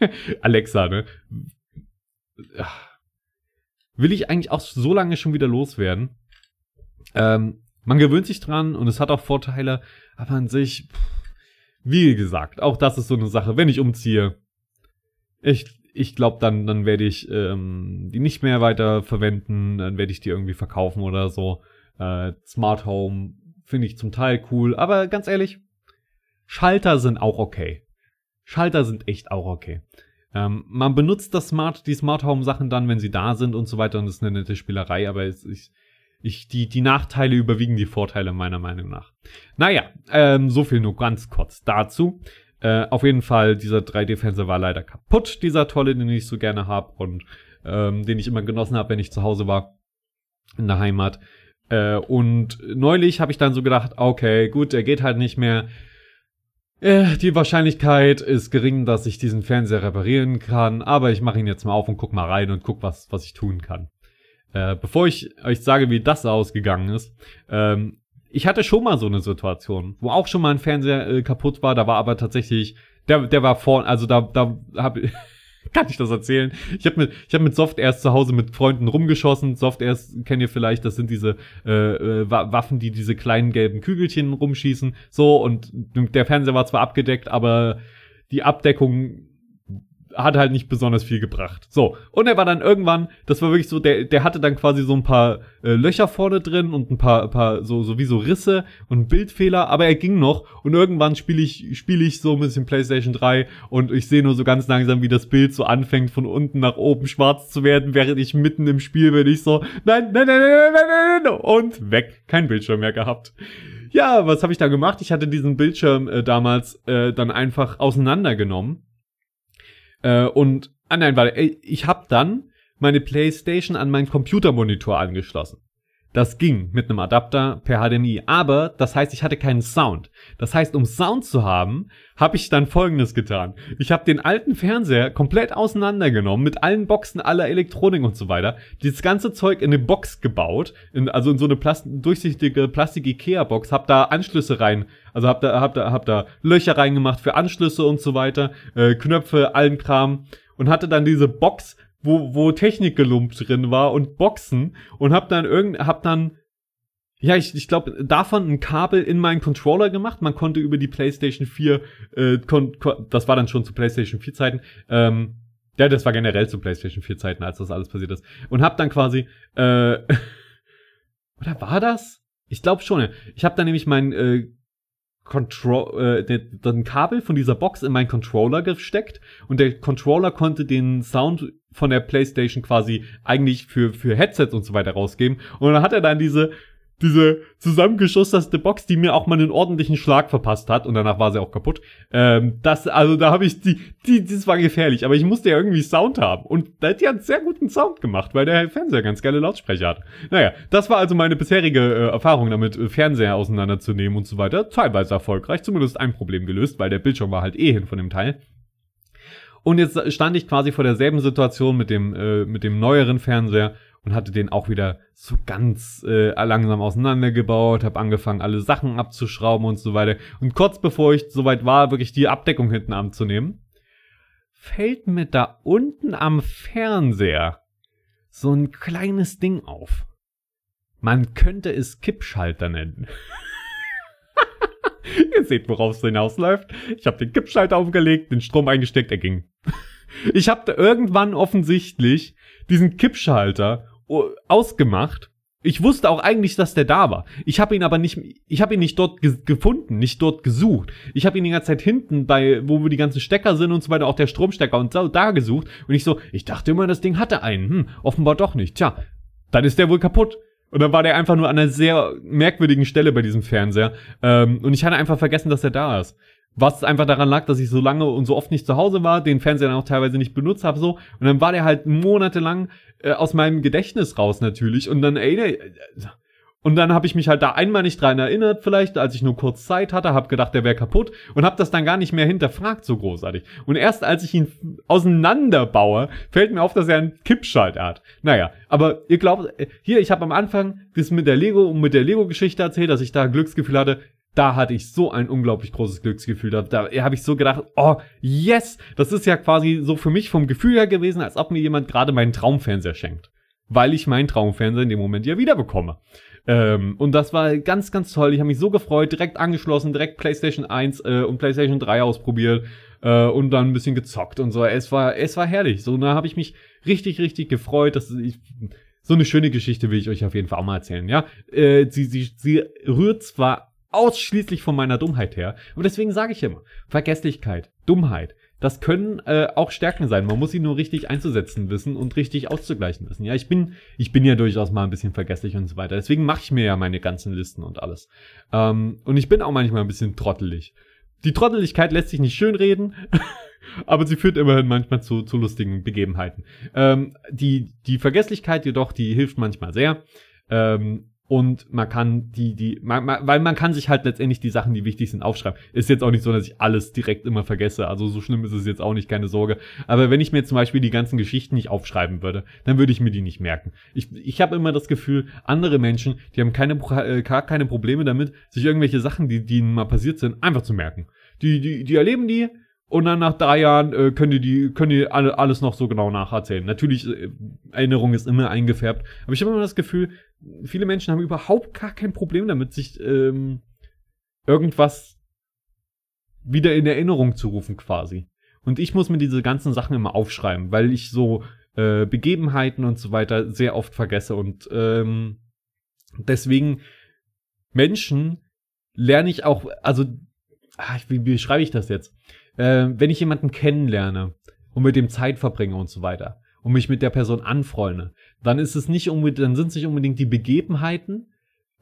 Alexa, ne? Will ich eigentlich auch so lange schon wieder loswerden? Ähm, man gewöhnt sich dran und es hat auch Vorteile, aber an sich, wie gesagt, auch das ist so eine Sache. Wenn ich umziehe, ich, ich glaube, dann, dann werde ich ähm, die nicht mehr weiter verwenden, dann werde ich die irgendwie verkaufen oder so. Äh, Smart Home finde ich zum Teil cool, aber ganz ehrlich, Schalter sind auch okay. Schalter sind echt auch okay. Ähm, man benutzt das Smart, die Smart Home Sachen dann, wenn sie da sind und so weiter und das ist eine nette Spielerei, aber es, ich, ich, die, die Nachteile überwiegen die Vorteile meiner Meinung nach. Naja, ähm, so viel nur ganz kurz dazu. Äh, auf jeden Fall, dieser 3D-Fernseher war leider kaputt, dieser tolle, den ich so gerne habe und ähm, den ich immer genossen habe, wenn ich zu Hause war in der Heimat. Äh, und neulich habe ich dann so gedacht, okay, gut, der geht halt nicht mehr. Äh, die Wahrscheinlichkeit ist gering, dass ich diesen Fernseher reparieren kann, aber ich mache ihn jetzt mal auf und guck mal rein und guck, was, was ich tun kann. Äh, bevor ich euch sage, wie das ausgegangen ist, ähm, ich hatte schon mal so eine Situation, wo auch schon mal ein Fernseher äh, kaputt war, da war aber tatsächlich, der, der war vorne, also da, da ich kann ich das erzählen? Ich habe mit, ich hab mit Soft erst zu Hause mit Freunden rumgeschossen. Soft erst kennt ihr vielleicht, das sind diese äh, äh, Waffen, die diese kleinen gelben Kügelchen rumschießen. So, und der Fernseher war zwar abgedeckt, aber die Abdeckung hat halt nicht besonders viel gebracht. So, und er war dann irgendwann, das war wirklich so, der, der hatte dann quasi so ein paar äh, Löcher vorne drin und ein paar, paar so, so wie so Risse und Bildfehler, aber er ging noch und irgendwann spiele ich, spiele ich so ein bisschen PlayStation 3 und ich sehe nur so ganz langsam, wie das Bild so anfängt von unten nach oben schwarz zu werden, während ich mitten im Spiel bin, ich so, nein, nein, nein, nein, nein, nein, nein, und weg, kein Bildschirm mehr gehabt. Ja, was habe ich da gemacht? Ich hatte diesen Bildschirm äh, damals äh, dann einfach auseinandergenommen äh, und, ah nein, warte, ich habe dann meine Playstation an meinen Computermonitor angeschlossen. Das ging mit einem Adapter per HDMI, aber das heißt, ich hatte keinen Sound. Das heißt, um Sound zu haben, habe ich dann folgendes getan. Ich habe den alten Fernseher komplett auseinandergenommen mit allen Boxen, aller Elektronik und so weiter. Dieses ganze Zeug in eine Box gebaut, in, also in so eine Plast durchsichtige Plastik Ikea Box, habe da Anschlüsse rein, also habe da hab da hab da Löcher reingemacht für Anschlüsse und so weiter, äh, Knöpfe, allen Kram und hatte dann diese Box wo, wo Technikgelump drin war und Boxen und hab dann irgend, hab dann, ja, ich, ich glaube, davon ein Kabel in meinen Controller gemacht. Man konnte über die PlayStation 4, äh, kon, kon, das war dann schon zu PlayStation 4 Zeiten, ähm, ja, das war generell zu PlayStation 4 Zeiten, als das alles passiert ist. Und hab dann quasi, äh, oder war das? Ich glaube schon. Ich habe dann nämlich mein äh, Control, äh, den Kabel von dieser Box in meinen Controller gesteckt und der Controller konnte den Sound von der PlayStation quasi eigentlich für für Headsets und so weiter rausgeben und dann hat er dann diese diese zusammengeschusterte Box, die mir auch mal einen ordentlichen Schlag verpasst hat und danach war sie auch kaputt. Ähm, das, also da habe ich die, die, das war gefährlich, aber ich musste ja irgendwie Sound haben und die hat sehr guten Sound gemacht, weil der Fernseher ganz geile Lautsprecher hat. Naja, das war also meine bisherige äh, Erfahrung damit, äh, Fernseher auseinanderzunehmen und so weiter. Teilweise erfolgreich, zumindest ein Problem gelöst, weil der Bildschirm war halt eh hin von dem Teil. Und jetzt stand ich quasi vor derselben Situation mit dem, äh, mit dem neueren Fernseher und hatte den auch wieder so ganz äh, langsam auseinandergebaut, habe angefangen, alle Sachen abzuschrauben und so weiter. Und kurz bevor ich soweit war, wirklich die Abdeckung hinten anzunehmen, fällt mir da unten am Fernseher so ein kleines Ding auf. Man könnte es Kippschalter nennen. Ihr seht, worauf es hinausläuft. Ich habe den Kippschalter aufgelegt, den Strom eingesteckt, er ging. Ich habe irgendwann offensichtlich diesen Kippschalter ausgemacht. Ich wusste auch eigentlich, dass der da war. Ich habe ihn aber nicht, ich habe ihn nicht dort ge gefunden, nicht dort gesucht. Ich habe ihn die ganze Zeit hinten bei, wo wir die ganzen Stecker sind und so weiter, auch der Stromstecker und so, da gesucht. Und ich so, ich dachte immer, das Ding hatte einen. Hm, offenbar doch nicht. Tja, dann ist der wohl kaputt. Und dann war der einfach nur an einer sehr merkwürdigen Stelle bei diesem Fernseher. Ähm, und ich hatte einfach vergessen, dass er da ist. Was einfach daran lag, dass ich so lange und so oft nicht zu Hause war, den Fernseher dann auch teilweise nicht benutzt habe so. Und dann war der halt monatelang äh, aus meinem Gedächtnis raus natürlich. Und dann, der, Und dann habe ich mich halt da einmal nicht dran erinnert, vielleicht, als ich nur kurz Zeit hatte, habe gedacht, der wäre kaputt und habe das dann gar nicht mehr hinterfragt, so großartig. Und erst als ich ihn auseinanderbaue, fällt mir auf, dass er einen Kippschalter hat. Naja, aber ihr glaubt, hier, ich habe am Anfang das mit der Lego und mit der Lego-Geschichte erzählt, dass ich da Glücksgefühl hatte. Da hatte ich so ein unglaublich großes Glücksgefühl. Da, da habe ich so gedacht, oh, yes! Das ist ja quasi so für mich vom Gefühl her gewesen, als ob mir jemand gerade meinen Traumfernseher schenkt. Weil ich meinen Traumfernseher in dem Moment ja wieder bekomme. Ähm, und das war ganz, ganz toll. Ich habe mich so gefreut, direkt angeschlossen, direkt PlayStation 1 äh, und PlayStation 3 ausprobiert äh, und dann ein bisschen gezockt und so. Es war, es war herrlich. So, da habe ich mich richtig, richtig gefreut. dass ich, so eine schöne Geschichte will ich euch auf jeden Fall auch mal erzählen. Ja, äh, sie, sie, sie rührt zwar ausschließlich von meiner Dummheit her, aber deswegen sage ich immer Vergesslichkeit, Dummheit das können äh, auch Stärken sein. Man muss sie nur richtig einzusetzen wissen und richtig auszugleichen wissen. Ja, ich bin, ich bin ja durchaus mal ein bisschen vergesslich und so weiter. Deswegen mache ich mir ja meine ganzen Listen und alles. Ähm, und ich bin auch manchmal ein bisschen trottelig. Die Trotteligkeit lässt sich nicht schönreden, aber sie führt immerhin manchmal zu, zu lustigen Begebenheiten. Ähm, die, die Vergesslichkeit jedoch, die hilft manchmal sehr. Ähm, und man kann die, die, man, man, weil man kann sich halt letztendlich die Sachen, die wichtig sind, aufschreiben. Ist jetzt auch nicht so, dass ich alles direkt immer vergesse. Also so schlimm ist es jetzt auch nicht, keine Sorge. Aber wenn ich mir zum Beispiel die ganzen Geschichten nicht aufschreiben würde, dann würde ich mir die nicht merken. Ich, ich habe immer das Gefühl, andere Menschen, die haben keine, äh, gar keine Probleme damit, sich irgendwelche Sachen, die, die ihnen mal passiert sind, einfach zu merken. Die, die, die erleben die, und dann nach drei Jahren äh, können die, die, können die alle, alles noch so genau nacherzählen. Natürlich, äh, Erinnerung ist immer eingefärbt. Aber ich habe immer das Gefühl, viele Menschen haben überhaupt gar kein Problem damit, sich ähm, irgendwas wieder in Erinnerung zu rufen quasi. Und ich muss mir diese ganzen Sachen immer aufschreiben, weil ich so äh, Begebenheiten und so weiter sehr oft vergesse. Und ähm, deswegen Menschen lerne ich auch, also ach, wie beschreibe ich das jetzt? Äh, wenn ich jemanden kennenlerne und mit dem Zeit verbringe und so weiter, und mich mit der Person anfreunde, dann ist es nicht unbedingt, dann sind es nicht unbedingt die Begebenheiten.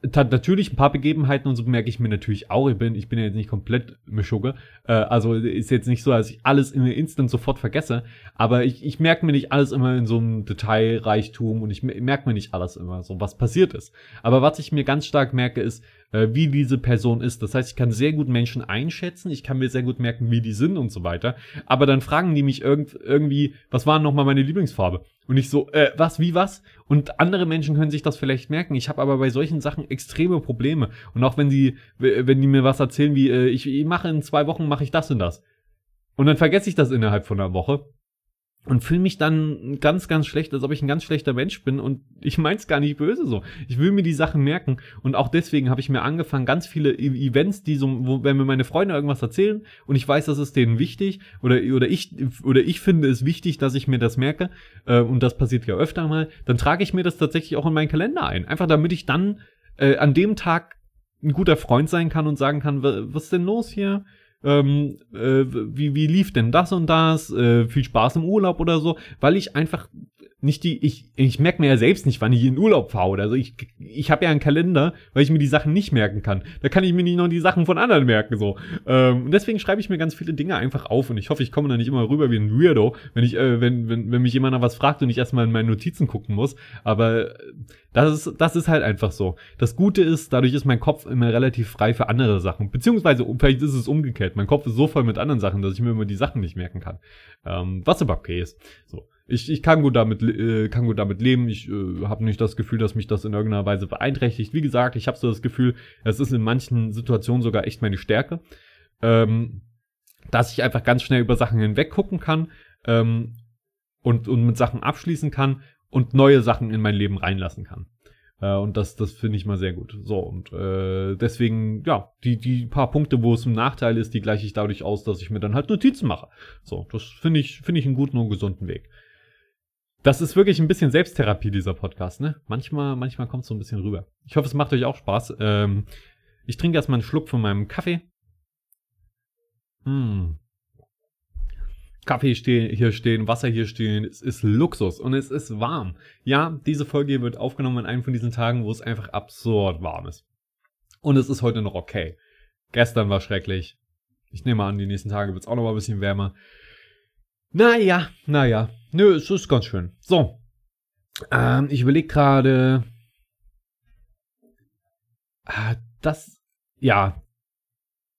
Natürlich ein paar Begebenheiten und so merke ich mir natürlich auch. Ich bin, ich bin ja jetzt nicht komplett Mischugge. Äh, also ist jetzt nicht so, dass ich alles in Instant sofort vergesse. Aber ich, ich merke mir nicht alles immer in so einem Detailreichtum und ich merke mir nicht alles immer so, was passiert ist. Aber was ich mir ganz stark merke, ist, wie diese Person ist. Das heißt, ich kann sehr gut Menschen einschätzen, ich kann mir sehr gut merken, wie die sind und so weiter. Aber dann fragen die mich irgend, irgendwie, was war nochmal meine Lieblingsfarbe? Und ich so, äh, was, wie, was? Und andere Menschen können sich das vielleicht merken. Ich habe aber bei solchen Sachen extreme Probleme. Und auch wenn die, wenn die mir was erzählen, wie, äh, ich, ich mache in zwei Wochen, mache ich das und das. Und dann vergesse ich das innerhalb von einer Woche und fühle mich dann ganz, ganz schlecht, als ob ich ein ganz schlechter Mensch bin und ich mein's gar nicht böse so. Ich will mir die Sachen merken und auch deswegen habe ich mir angefangen, ganz viele e Events, die so, wo, wenn mir meine Freunde irgendwas erzählen und ich weiß, das ist denen wichtig oder, oder ich, oder ich finde es wichtig, dass ich mir das merke äh, und das passiert ja öfter mal, dann trage ich mir das tatsächlich auch in meinen Kalender ein. Einfach damit ich dann äh, an dem Tag ein guter Freund sein kann und sagen kann, was ist denn los hier? Ähm, äh, wie, wie lief denn das und das, äh, viel Spaß im Urlaub oder so, weil ich einfach nicht die, ich, ich merke mir ja selbst nicht, wann ich in Urlaub fahre oder so. Ich, ich habe ja einen Kalender, weil ich mir die Sachen nicht merken kann. Da kann ich mir nicht noch die Sachen von anderen merken, so. Ähm, und deswegen schreibe ich mir ganz viele Dinge einfach auf und ich hoffe, ich komme da nicht immer rüber wie ein Weirdo, wenn ich, äh, wenn, wenn, wenn mich jemand nach was fragt und ich erstmal in meine Notizen gucken muss. Aber äh, das ist, das ist halt einfach so. Das Gute ist, dadurch ist mein Kopf immer relativ frei für andere Sachen. Beziehungsweise, vielleicht ist es umgekehrt. Mein Kopf ist so voll mit anderen Sachen, dass ich mir immer die Sachen nicht merken kann. Ähm, was aber okay ist. So ich, ich kann gut damit äh, kann gut damit leben. Ich äh, habe nicht das Gefühl, dass mich das in irgendeiner Weise beeinträchtigt. Wie gesagt, ich habe so das Gefühl, es ist in manchen Situationen sogar echt meine Stärke, ähm, dass ich einfach ganz schnell über Sachen hinweg gucken kann ähm, und und mit Sachen abschließen kann und neue Sachen in mein Leben reinlassen kann. Äh, und das das finde ich mal sehr gut. So und äh, deswegen ja die die paar Punkte, wo es ein Nachteil ist, die gleiche ich dadurch aus, dass ich mir dann halt Notizen mache. So das finde ich finde ich einen guten und gesunden Weg. Das ist wirklich ein bisschen Selbsttherapie, dieser Podcast, ne? Manchmal, manchmal kommt es so ein bisschen rüber. Ich hoffe, es macht euch auch Spaß. Ähm, ich trinke erstmal einen Schluck von meinem Kaffee. Hm. Kaffee stehen, hier stehen, Wasser hier stehen, es ist Luxus und es ist warm. Ja, diese Folge wird aufgenommen an einem von diesen Tagen, wo es einfach absurd warm ist. Und es ist heute noch okay. Gestern war schrecklich. Ich nehme an, die nächsten Tage wird es auch noch mal ein bisschen wärmer. Naja, naja. Nö, es ist ganz schön. So. Ähm, ich überlege gerade. äh, das, ja,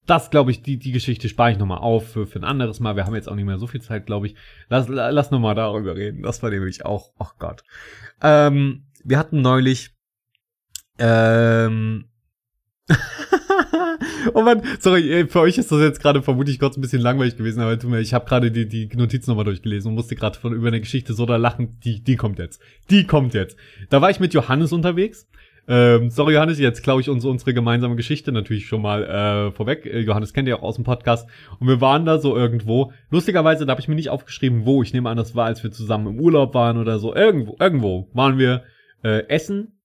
das glaube ich, die, die Geschichte spare ich nochmal auf für, für ein anderes Mal. Wir haben jetzt auch nicht mehr so viel Zeit, glaube ich. Lass, lass nochmal darüber reden. Das war nämlich auch, ach oh Gott. Ähm, wir hatten neulich, ähm, oh man, sorry, für euch ist das jetzt gerade vermutlich kurz ein bisschen langweilig gewesen, aber tu mir, ich habe gerade die, die Notizen nochmal durchgelesen und musste gerade von über eine Geschichte so da lachen, die, die kommt jetzt. Die kommt jetzt. Da war ich mit Johannes unterwegs ähm, sorry, Johannes, jetzt klaue ich uns unsere gemeinsame Geschichte natürlich schon mal äh, vorweg. Äh, Johannes kennt ihr auch aus dem Podcast. Und wir waren da so irgendwo. Lustigerweise, da habe ich mir nicht aufgeschrieben, wo. Ich nehme an, das war, als wir zusammen im Urlaub waren oder so. Irgendwo, irgendwo waren wir äh, essen.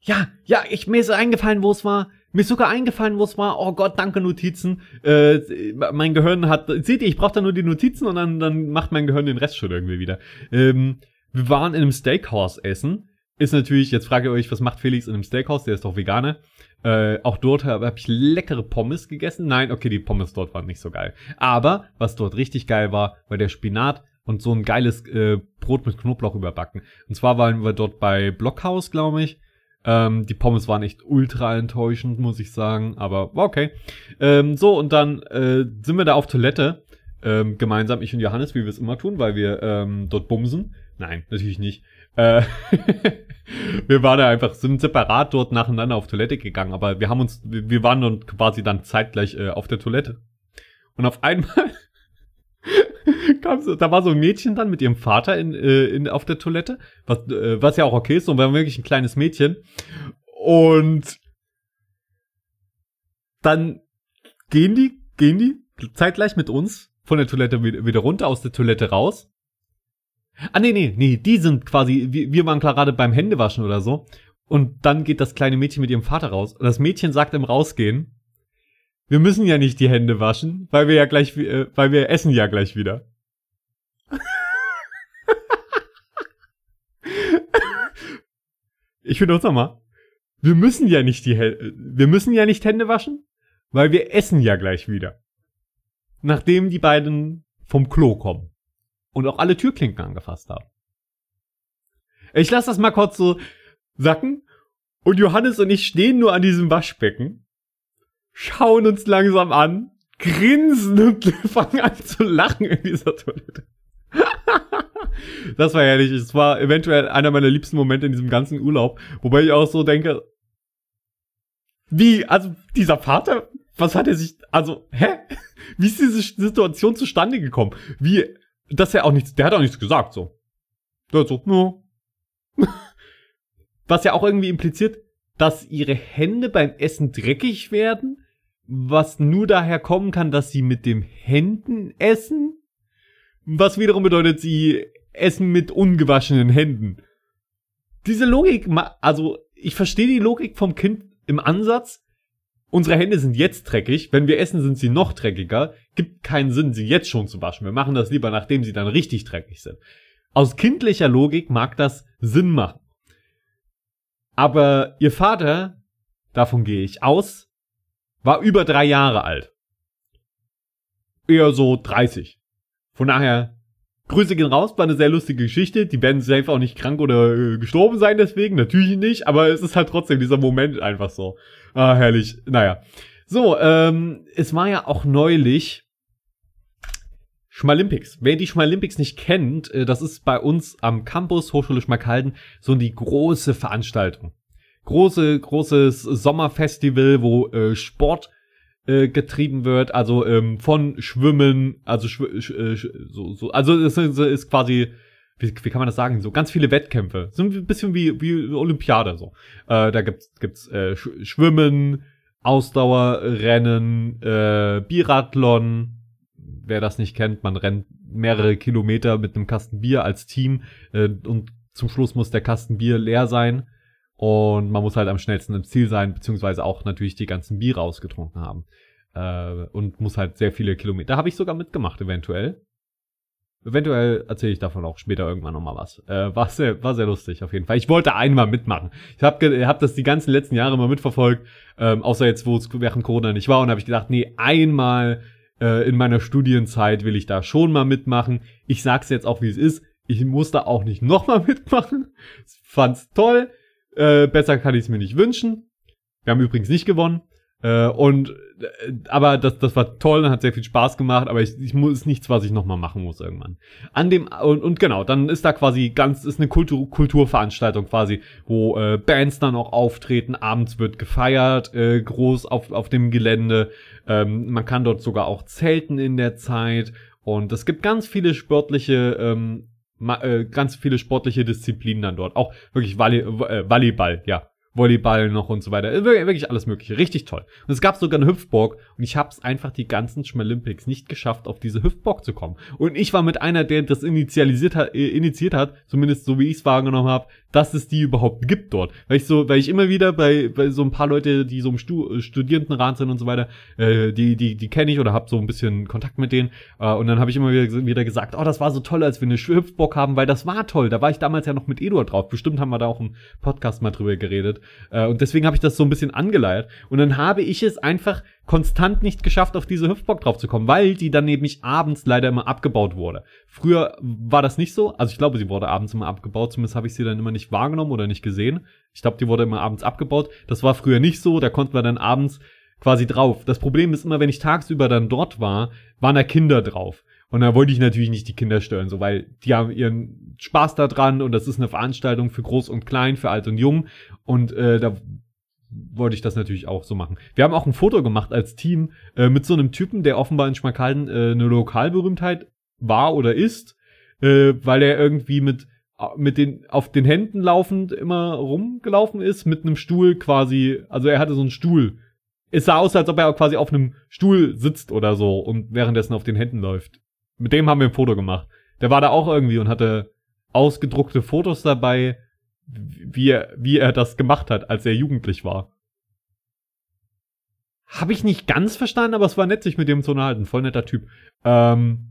Ja, ja, ich, mir ist eingefallen, wo es war. Mir ist sogar eingefallen, wo es war. Oh Gott, danke Notizen. Äh, mein Gehirn hat, seht ihr, ich brauche da nur die Notizen und dann, dann macht mein Gehirn den Rest schon irgendwie wieder. Ähm, wir waren in einem Steakhouse essen ist natürlich, jetzt fragt ihr euch, was macht Felix in einem Steakhouse? Der ist doch Veganer. Äh, auch dort habe hab ich leckere Pommes gegessen. Nein, okay, die Pommes dort waren nicht so geil. Aber was dort richtig geil war, war der Spinat und so ein geiles äh, Brot mit Knoblauch überbacken. Und zwar waren wir dort bei Blockhaus, glaube ich. Ähm, die Pommes waren echt ultra enttäuschend, muss ich sagen, aber war okay. Ähm, so, und dann äh, sind wir da auf Toilette, ähm, gemeinsam, ich und Johannes, wie wir es immer tun, weil wir ähm, dort bumsen. Nein, natürlich nicht. Äh, wir waren da einfach, sind separat dort nacheinander auf Toilette gegangen, aber wir haben uns, wir waren dann quasi dann zeitgleich äh, auf der Toilette. Und auf einmal so, da war so ein Mädchen dann mit ihrem Vater in, äh, in, auf der Toilette, was, äh, was ja auch okay ist, und war wirklich ein kleines Mädchen. Und dann gehen die, gehen die zeitgleich mit uns von der Toilette wieder runter, aus der Toilette raus Ah, nee, nee, nee, die sind quasi, wir, wir waren gerade beim Händewaschen oder so. Und dann geht das kleine Mädchen mit ihrem Vater raus. Und das Mädchen sagt im Rausgehen, wir müssen ja nicht die Hände waschen, weil wir ja gleich, äh, weil wir essen ja gleich wieder. Ich finde uns nochmal. Wir müssen ja nicht die Hände, wir müssen ja nicht Hände waschen, weil wir essen ja gleich wieder. Nachdem die beiden vom Klo kommen und auch alle Türklinken angefasst haben. Ich lasse das mal kurz so sacken und Johannes und ich stehen nur an diesem Waschbecken, schauen uns langsam an, grinsen und fangen an zu lachen in dieser Toilette. das war herrlich. Es war eventuell einer meiner liebsten Momente in diesem ganzen Urlaub, wobei ich auch so denke, wie, also dieser Vater, was hat er sich, also, hä? Wie ist diese Situation zustande gekommen? Wie dass er auch nichts, der hat auch nichts gesagt, so. Der hat so, no. Was ja auch irgendwie impliziert, dass ihre Hände beim Essen dreckig werden, was nur daher kommen kann, dass sie mit den Händen essen, was wiederum bedeutet, sie essen mit ungewaschenen Händen. Diese Logik, also ich verstehe die Logik vom Kind im Ansatz, Unsere Hände sind jetzt dreckig, wenn wir essen, sind sie noch dreckiger. Gibt keinen Sinn, sie jetzt schon zu waschen. Wir machen das lieber, nachdem sie dann richtig dreckig sind. Aus kindlicher Logik mag das Sinn machen. Aber ihr Vater, davon gehe ich aus, war über drei Jahre alt. Eher so 30. Von daher, Grüße gehen raus, war eine sehr lustige Geschichte. Die werden safe auch nicht krank oder äh, gestorben sein deswegen, natürlich nicht, aber es ist halt trotzdem dieser Moment einfach so. Ah, herrlich. Naja. So, ähm, es war ja auch neulich Schmalympics. Wer die Schmalympics nicht kennt, äh, das ist bei uns am Campus Hochschule Schmalkalden so die große Veranstaltung. Große, großes Sommerfestival, wo äh, Sport äh, getrieben wird, also ähm, von Schwimmen, also schw sch äh, so, so, also es ist, ist quasi wie, wie kann man das sagen, so ganz viele Wettkämpfe. So ein bisschen wie, wie Olympiade so. Äh, da gibt's, gibt's äh, Schwimmen, Ausdauerrennen, äh, Biathlon. Wer das nicht kennt, man rennt mehrere Kilometer mit einem Kasten Bier als Team äh, und zum Schluss muss der Kasten Bier leer sein und man muss halt am schnellsten im Ziel sein, beziehungsweise auch natürlich die ganzen Biere ausgetrunken haben. Äh, und muss halt sehr viele Kilometer. Da habe ich sogar mitgemacht, eventuell. Eventuell erzähle ich davon auch später irgendwann nochmal was. Äh, war, sehr, war sehr lustig auf jeden Fall. Ich wollte einmal mitmachen. Ich habe hab das die ganzen letzten Jahre mal mitverfolgt, ähm, außer jetzt, wo es während Corona nicht war. Und habe ich gedacht, nee, einmal äh, in meiner Studienzeit will ich da schon mal mitmachen. Ich sag's jetzt auch, wie es ist. Ich muss da auch nicht nochmal mitmachen. Fand's toll. Äh, besser kann ich es mir nicht wünschen. Wir haben übrigens nicht gewonnen. Äh, und äh, aber das, das war toll, hat sehr viel Spaß gemacht, aber ich, ich muss ist nichts, was ich nochmal machen muss irgendwann. An dem und, und genau, dann ist da quasi ganz ist eine Kultur, Kulturveranstaltung quasi, wo äh, Bands dann auch auftreten, abends wird gefeiert, äh, groß auf auf dem Gelände. Ähm, man kann dort sogar auch zelten in der Zeit und es gibt ganz viele sportliche ähm, äh, ganz viele sportliche Disziplinen dann dort. Auch wirklich Volley, äh, Volleyball, ja. Volleyball noch und so weiter. Äh, wirklich alles mögliche. Richtig toll. Und es gab sogar eine Hüpfburg und ich habe es einfach die ganzen Schmelympics nicht geschafft, auf diese Hüpfburg zu kommen. Und ich war mit einer, der das initialisiert hat, äh, initiiert hat, zumindest so wie ich es wahrgenommen habe, dass es die überhaupt gibt dort. Weil ich so, weil ich immer wieder bei, bei so ein paar Leute, die so im Stu äh, Studierendenrat sind und so weiter, äh, die, die, die kenne ich oder habe so ein bisschen Kontakt mit denen. Äh, und dann habe ich immer wieder, wieder gesagt, oh, das war so toll, als wir eine Hüpfburg haben, weil das war toll. Da war ich damals ja noch mit Eduard drauf. Bestimmt haben wir da auch im Podcast mal drüber geredet. Äh, und deswegen habe ich das so ein bisschen angeleiert. Und dann habe ich es einfach konstant nicht geschafft, auf diese Hüpfburg drauf zu kommen, weil die dann nämlich abends leider immer abgebaut wurde. Früher war das nicht so. Also ich glaube, sie wurde abends immer abgebaut. Zumindest habe ich sie dann immer nicht wahrgenommen oder nicht gesehen. Ich glaube, die wurde immer abends abgebaut. Das war früher nicht so. Da konnten wir dann abends quasi drauf. Das Problem ist immer, wenn ich tagsüber dann dort war, waren da Kinder drauf. Und da wollte ich natürlich nicht die Kinder stören, so weil die haben ihren Spaß da dran und das ist eine Veranstaltung für groß und klein, für alt und jung. Und äh, da wollte ich das natürlich auch so machen. Wir haben auch ein Foto gemacht als Team äh, mit so einem Typen, der offenbar in Schmalkalden äh, eine Lokalberühmtheit war oder ist, äh, weil er irgendwie mit mit den auf den Händen laufend immer rumgelaufen ist mit einem Stuhl quasi, also er hatte so einen Stuhl. Es sah aus, als ob er quasi auf einem Stuhl sitzt oder so und währenddessen auf den Händen läuft. Mit dem haben wir ein Foto gemacht. Der war da auch irgendwie und hatte ausgedruckte Fotos dabei wie er, wie er das gemacht hat, als er jugendlich war. Habe ich nicht ganz verstanden, aber es war nett, sich mit dem zu unterhalten. Voll netter Typ. Ähm,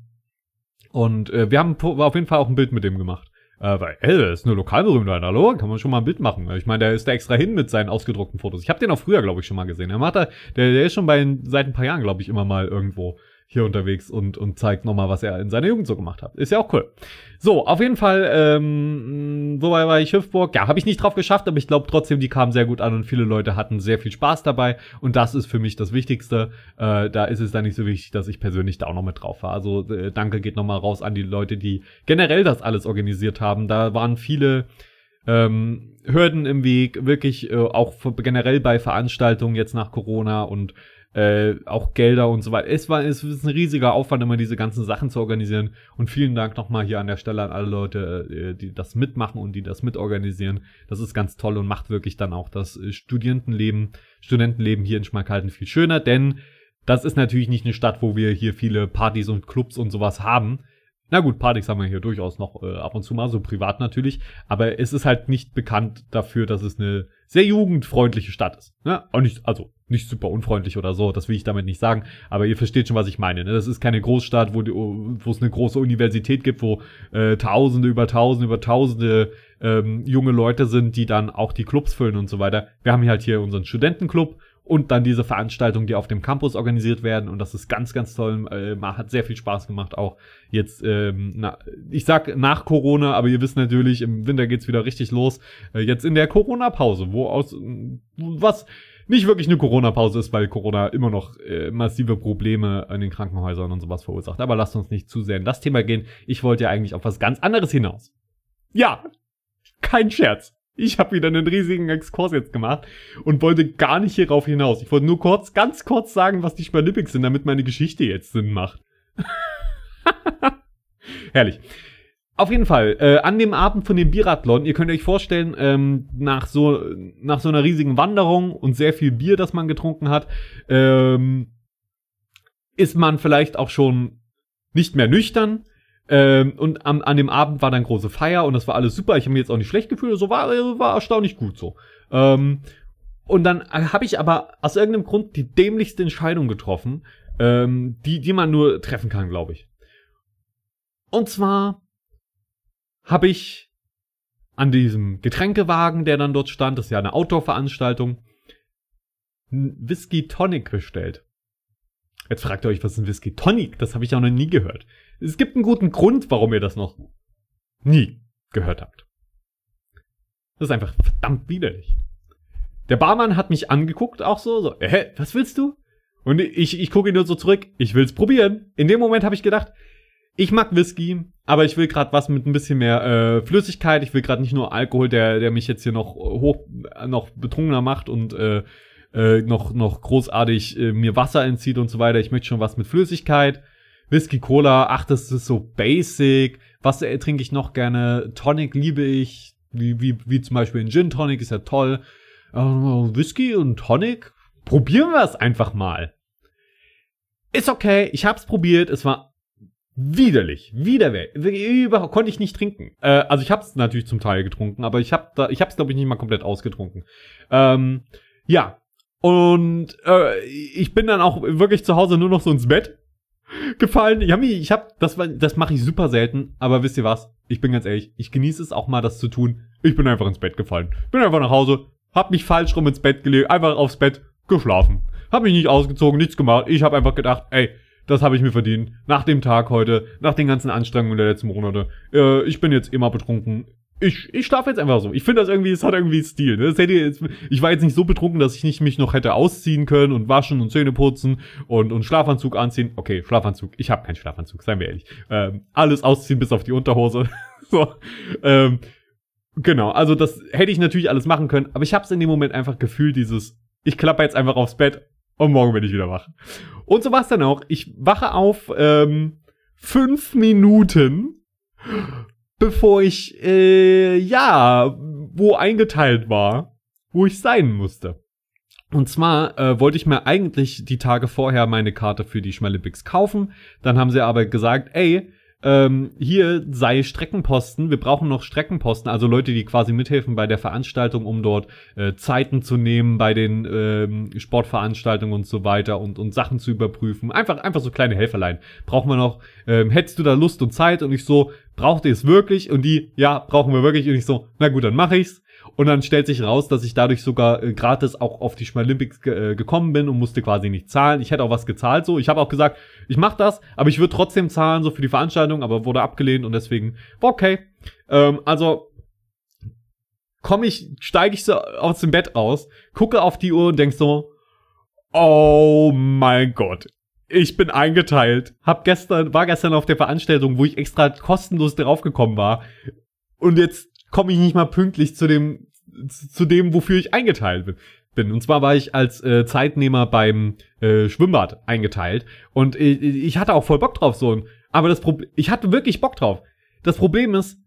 und äh, wir haben auf jeden Fall auch ein Bild mit dem gemacht. Äh, weil, ey, der ist eine Lokalberühmtheit, hallo, kann man schon mal ein Bild machen. Ich meine, der ist da extra hin mit seinen ausgedruckten Fotos. Ich habe den auch früher, glaube ich, schon mal gesehen. Er macht da, der, der ist schon bei seit ein paar Jahren, glaube ich, immer mal irgendwo hier unterwegs und, und zeigt nochmal, was er in seiner Jugend so gemacht hat. Ist ja auch cool. So, auf jeden Fall, ähm, wobei war ich Hüftburg? Ja, habe ich nicht drauf geschafft, aber ich glaube trotzdem, die kamen sehr gut an und viele Leute hatten sehr viel Spaß dabei und das ist für mich das Wichtigste. Äh, da ist es dann nicht so wichtig, dass ich persönlich da auch noch mit drauf war. Also äh, danke geht nochmal raus an die Leute, die generell das alles organisiert haben. Da waren viele ähm, Hürden im Weg, wirklich äh, auch generell bei Veranstaltungen jetzt nach Corona und äh, auch Gelder und so weiter. Es war es ist ein riesiger Aufwand, immer diese ganzen Sachen zu organisieren. Und vielen Dank nochmal hier an der Stelle an alle Leute, äh, die das mitmachen und die das mitorganisieren. Das ist ganz toll und macht wirklich dann auch das äh, Studierendenleben, Studentenleben hier in Schmalkalden viel schöner, denn das ist natürlich nicht eine Stadt, wo wir hier viele Partys und Clubs und sowas haben. Na gut, Partys haben wir hier durchaus noch äh, ab und zu mal, so privat natürlich, aber es ist halt nicht bekannt dafür, dass es eine sehr jugendfreundliche Stadt ist. Ne? Auch nicht, also nicht super unfreundlich oder so, das will ich damit nicht sagen, aber ihr versteht schon, was ich meine. Ne? Das ist keine Großstadt, wo, die, wo es eine große Universität gibt, wo äh, Tausende über Tausende über Tausende ähm, junge Leute sind, die dann auch die Clubs füllen und so weiter. Wir haben hier halt hier unseren Studentenclub und dann diese Veranstaltungen, die auf dem Campus organisiert werden und das ist ganz, ganz toll. Äh, hat sehr viel Spaß gemacht auch jetzt. Ähm, na, ich sag nach Corona, aber ihr wisst natürlich, im Winter geht's wieder richtig los. Äh, jetzt in der Corona-Pause, wo aus was nicht wirklich eine Corona-Pause ist, weil Corona immer noch äh, massive Probleme an den Krankenhäusern und sowas verursacht. Aber lasst uns nicht zu sehr in das Thema gehen. Ich wollte ja eigentlich auf was ganz anderes hinaus. Ja, kein Scherz. Ich habe wieder einen riesigen Exkurs jetzt gemacht und wollte gar nicht hierauf hinaus. Ich wollte nur kurz, ganz kurz sagen, was die Spalippics sind, damit meine Geschichte jetzt Sinn macht. Herrlich. Auf jeden Fall, äh, an dem Abend von dem Biathlon, ihr könnt euch vorstellen, ähm, nach, so, nach so einer riesigen Wanderung und sehr viel Bier, das man getrunken hat, ähm, ist man vielleicht auch schon nicht mehr nüchtern, ähm, und am, an dem Abend war dann große Feier und das war alles super. Ich habe mir jetzt auch nicht schlecht gefühlt, so war, war erstaunlich gut so. Ähm, und dann habe ich aber aus irgendeinem Grund die dämlichste Entscheidung getroffen, ähm, die, die man nur treffen kann, glaube ich. Und zwar habe ich an diesem Getränkewagen, der dann dort stand, das ist ja eine Outdoor-Veranstaltung, Whisky Tonic bestellt. Jetzt fragt ihr euch, was ist ein Whisky Tonic? Das habe ich auch noch nie gehört. Es gibt einen guten Grund, warum ihr das noch nie gehört habt. Das ist einfach verdammt widerlich. Der Barmann hat mich angeguckt, auch so, so, hä, was willst du? Und ich, ich gucke ihn nur so zurück, ich will's probieren. In dem Moment habe ich gedacht, ich mag Whisky, aber ich will gerade was mit ein bisschen mehr äh, Flüssigkeit. Ich will gerade nicht nur Alkohol, der, der mich jetzt hier noch hoch, noch betrunkener macht und äh, äh, noch, noch großartig äh, mir Wasser entzieht und so weiter. Ich möchte schon was mit Flüssigkeit. Whisky, Cola, ach, das ist so basic. Was trinke ich noch gerne? Tonic liebe ich. Wie, wie, wie zum Beispiel ein Gin Tonic ist ja toll. Äh, Whisky und Tonic? Probieren wir es einfach mal. Ist okay, ich hab's probiert, es war widerlich, widerwärtig. Überhaupt konnte ich nicht trinken. Äh, also ich hab's natürlich zum Teil getrunken, aber ich hab da, ich hab's glaube ich nicht mal komplett ausgetrunken. Ähm, ja, und äh, ich bin dann auch wirklich zu Hause nur noch so ins Bett gefallen. Mich, ich habe, das war, das mache ich super selten. Aber wisst ihr was? Ich bin ganz ehrlich, ich genieße es auch mal, das zu tun. Ich bin einfach ins Bett gefallen. Bin einfach nach Hause, hab mich falsch rum ins Bett gelegt, einfach aufs Bett geschlafen. Hab mich nicht ausgezogen, nichts gemacht. Ich habe einfach gedacht, ey, das habe ich mir verdient. Nach dem Tag heute, nach den ganzen Anstrengungen der letzten Monate. Äh, ich bin jetzt immer betrunken ich, ich schlafe jetzt einfach so. Ich finde das irgendwie, es hat irgendwie Stil. Ne? Das hätte jetzt, ich war jetzt nicht so betrunken, dass ich nicht mich noch hätte ausziehen können und waschen und Zähne putzen und, und Schlafanzug anziehen. Okay, Schlafanzug. Ich habe keinen Schlafanzug, seien wir ehrlich. Ähm, alles ausziehen bis auf die Unterhose. so. Ähm, genau, also das hätte ich natürlich alles machen können, aber ich habe es in dem Moment einfach gefühlt, dieses, ich klappe jetzt einfach aufs Bett und morgen bin ich wieder wach. Und so war es dann auch. Ich wache auf ähm, fünf Minuten bevor ich, äh, ja, wo eingeteilt war, wo ich sein musste. Und zwar äh, wollte ich mir eigentlich die Tage vorher meine Karte für die Schmellepix kaufen. Dann haben sie aber gesagt, ey, ähm, hier sei Streckenposten, wir brauchen noch Streckenposten, also Leute, die quasi mithelfen bei der Veranstaltung, um dort äh, Zeiten zu nehmen bei den ähm, Sportveranstaltungen und so weiter und, und Sachen zu überprüfen. Einfach, einfach so kleine Helferlein. Brauchen wir noch, ähm, hättest du da Lust und Zeit? Und ich so, braucht ihr es wirklich? Und die, ja, brauchen wir wirklich. Und ich so, na gut, dann mache ich's. Und dann stellt sich raus, dass ich dadurch sogar äh, gratis auch auf die Schmalympics ge äh, gekommen bin und musste quasi nicht zahlen. Ich hätte auch was gezahlt so. Ich habe auch gesagt, ich mache das, aber ich würde trotzdem zahlen so für die Veranstaltung, aber wurde abgelehnt und deswegen okay. Ähm, also komme ich, steige ich so aus dem Bett raus, gucke auf die Uhr und denk so, oh mein Gott, ich bin eingeteilt. Hab gestern, war gestern auf der Veranstaltung, wo ich extra kostenlos draufgekommen war. Und jetzt komme ich nicht mal pünktlich zu dem, zu dem, wofür ich eingeteilt bin. Und zwar war ich als äh, Zeitnehmer beim äh, Schwimmbad eingeteilt und ich, ich hatte auch voll Bock drauf so. Aber das Problem, ich hatte wirklich Bock drauf. Das Problem ist,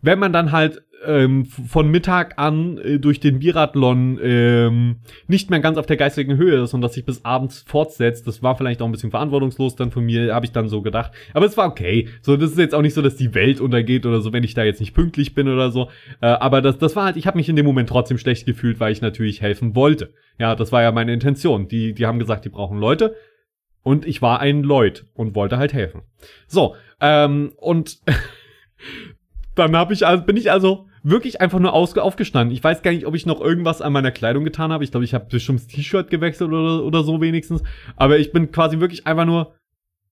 wenn man dann halt ähm, von Mittag an äh, durch den Biathlon ähm, nicht mehr ganz auf der geistigen Höhe ist und dass sich bis abends fortsetzt, das war vielleicht auch ein bisschen verantwortungslos dann von mir, habe ich dann so gedacht. Aber es war okay. So, das ist jetzt auch nicht so, dass die Welt untergeht oder so, wenn ich da jetzt nicht pünktlich bin oder so. Äh, aber das, das war halt, ich habe mich in dem Moment trotzdem schlecht gefühlt, weil ich natürlich helfen wollte. Ja, das war ja meine Intention. Die, die haben gesagt, die brauchen Leute. Und ich war ein Lloyd und wollte halt helfen. So, ähm, und dann hab ich also, bin ich also wirklich einfach nur aufgestanden. Ich weiß gar nicht, ob ich noch irgendwas an meiner Kleidung getan habe. Ich glaube, ich habe bestimmt das T-Shirt gewechselt oder, oder so wenigstens. Aber ich bin quasi wirklich einfach nur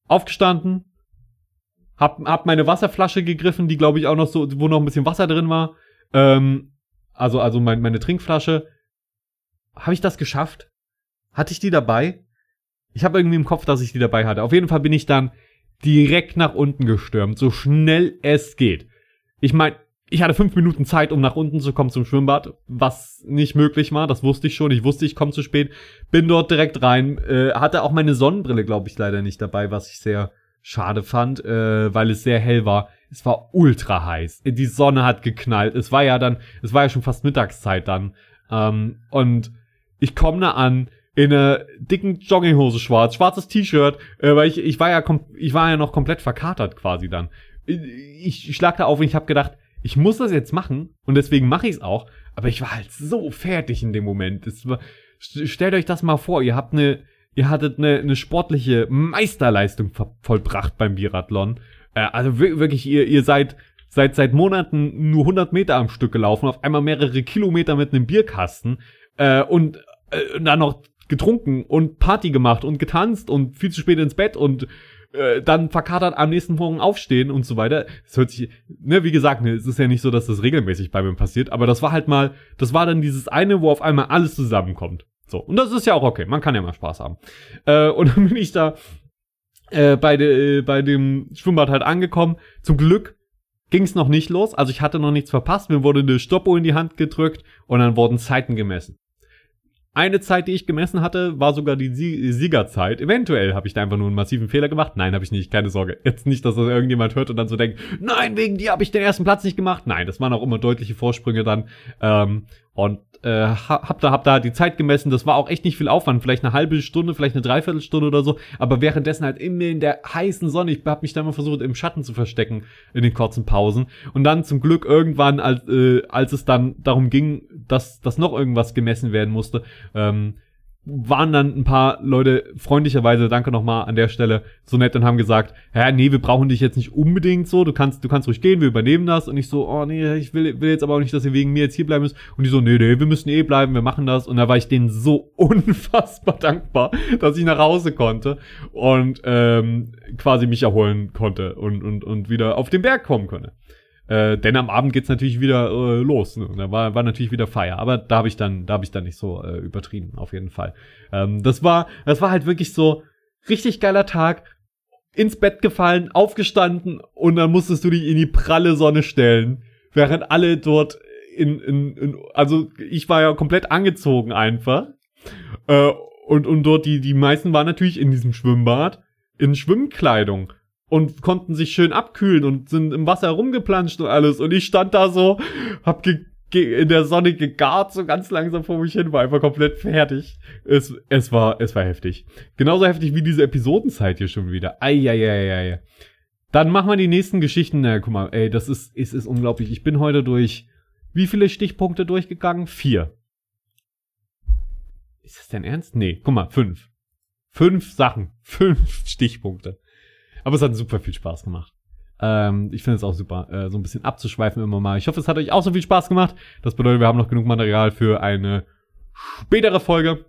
aufgestanden, hab, hab meine Wasserflasche gegriffen, die glaube ich auch noch so, wo noch ein bisschen Wasser drin war. Ähm, also, also mein, meine Trinkflasche. Habe ich das geschafft? Hatte ich die dabei? Ich habe irgendwie im Kopf, dass ich die dabei hatte. Auf jeden Fall bin ich dann direkt nach unten gestürmt, so schnell es geht. Ich meine, ich hatte fünf Minuten Zeit, um nach unten zu kommen zum Schwimmbad, was nicht möglich war. Das wusste ich schon. Ich wusste, ich komme zu spät. Bin dort direkt rein. Äh, hatte auch meine Sonnenbrille, glaube ich, leider nicht dabei, was ich sehr schade fand, äh, weil es sehr hell war. Es war ultra heiß. Die Sonne hat geknallt. Es war ja dann, es war ja schon fast Mittagszeit dann. Ähm, und ich komme da an in einer dicken Jogginghose schwarz, schwarzes T-Shirt, äh, weil ich, ich war ja, ich war ja noch komplett verkatert quasi dann. Ich, ich schlag da auf und ich habe gedacht, ich muss das jetzt machen und deswegen mache ich es auch, aber ich war halt so fertig in dem Moment. War, stellt euch das mal vor, ihr habt eine, ihr hattet eine, eine sportliche Meisterleistung vollbracht beim Biathlon. Äh, also wirklich, ihr, ihr seid seit seit Monaten nur 100 Meter am Stück gelaufen, auf einmal mehrere Kilometer mit einem Bierkasten äh, und äh, dann noch getrunken und Party gemacht und getanzt und viel zu spät ins Bett und äh, dann verkatert am nächsten Morgen aufstehen und so weiter. Es hört sich, ne, wie gesagt, ne, es ist ja nicht so, dass das regelmäßig bei mir passiert, aber das war halt mal, das war dann dieses eine, wo auf einmal alles zusammenkommt. So, und das ist ja auch okay, man kann ja mal Spaß haben. Äh, und dann bin ich da äh, bei, de, äh, bei dem Schwimmbad halt angekommen. Zum Glück ging es noch nicht los, also ich hatte noch nichts verpasst. Mir wurde eine Stoppuhr in die Hand gedrückt und dann wurden Zeiten gemessen. Eine Zeit, die ich gemessen hatte, war sogar die Siegerzeit. Eventuell habe ich da einfach nur einen massiven Fehler gemacht. Nein, habe ich nicht, keine Sorge. Jetzt nicht, dass das irgendjemand hört und dann so denkt, nein, wegen dir habe ich den ersten Platz nicht gemacht. Nein, das waren auch immer deutliche Vorsprünge dann. Ähm, und äh, hab da hab da die Zeit gemessen. Das war auch echt nicht viel Aufwand, vielleicht eine halbe Stunde, vielleicht eine Dreiviertelstunde oder so. Aber währenddessen halt immer in der heißen Sonne. Ich habe mich da immer versucht im Schatten zu verstecken in den kurzen Pausen. Und dann zum Glück irgendwann, als, äh, als es dann darum ging, dass, dass noch irgendwas gemessen werden musste, ähm, waren dann ein paar Leute freundlicherweise, danke nochmal an der Stelle, so nett und haben gesagt, ja, nee, wir brauchen dich jetzt nicht unbedingt so, du kannst, du kannst ruhig gehen, wir übernehmen das. Und ich so, oh nee, ich will, will jetzt aber auch nicht, dass ihr wegen mir jetzt hier bleiben müsst. Und die so, nee, nee, wir müssen eh bleiben, wir machen das. Und da war ich denen so unfassbar dankbar, dass ich nach Hause konnte und ähm, quasi mich erholen konnte und, und, und wieder auf den Berg kommen konnte. Äh, denn am Abend geht's natürlich wieder äh, los. Ne? Da war, war natürlich wieder Feier. Aber da habe ich dann, da habe ich dann nicht so äh, übertrieben, auf jeden Fall. Ähm, das war, das war halt wirklich so richtig geiler Tag. Ins Bett gefallen, aufgestanden und dann musstest du dich in die pralle Sonne stellen, während alle dort in, in, in also ich war ja komplett angezogen einfach. Äh, und, und dort die, die meisten waren natürlich in diesem Schwimmbad in Schwimmkleidung und konnten sich schön abkühlen und sind im Wasser rumgeplanscht und alles. Und ich stand da so, hab ge in der Sonne gegart, so ganz langsam vor mich hin, war einfach komplett fertig. Es, es war, es war heftig. Genauso heftig wie diese Episodenzeit hier schon wieder. Eieieiei. Dann machen wir die nächsten Geschichten. Na, guck mal, ey, das ist, es ist unglaublich. Ich bin heute durch, wie viele Stichpunkte durchgegangen? Vier. Ist das denn ernst? Nee, guck mal, fünf. Fünf Sachen. Fünf Stichpunkte. Aber es hat super viel Spaß gemacht. Ähm, ich finde es auch super, äh, so ein bisschen abzuschweifen immer mal. Ich hoffe, es hat euch auch so viel Spaß gemacht. Das bedeutet, wir haben noch genug Material für eine spätere Folge.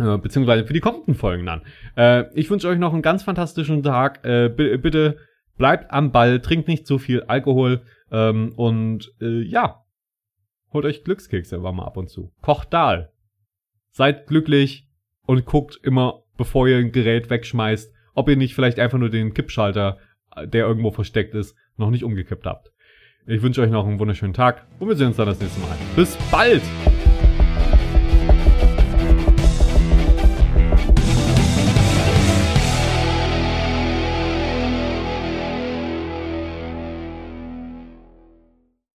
Äh, beziehungsweise für die kommenden Folgen dann. Äh, ich wünsche euch noch einen ganz fantastischen Tag. Äh, bitte bleibt am Ball, trinkt nicht zu viel Alkohol ähm, und äh, ja, holt euch Glückskekse war mal ab und zu. Kocht Dahl. Seid glücklich und guckt immer, bevor ihr ein Gerät wegschmeißt, ob ihr nicht vielleicht einfach nur den Kippschalter, der irgendwo versteckt ist, noch nicht umgekippt habt. Ich wünsche euch noch einen wunderschönen Tag und wir sehen uns dann das nächste Mal. Bis bald!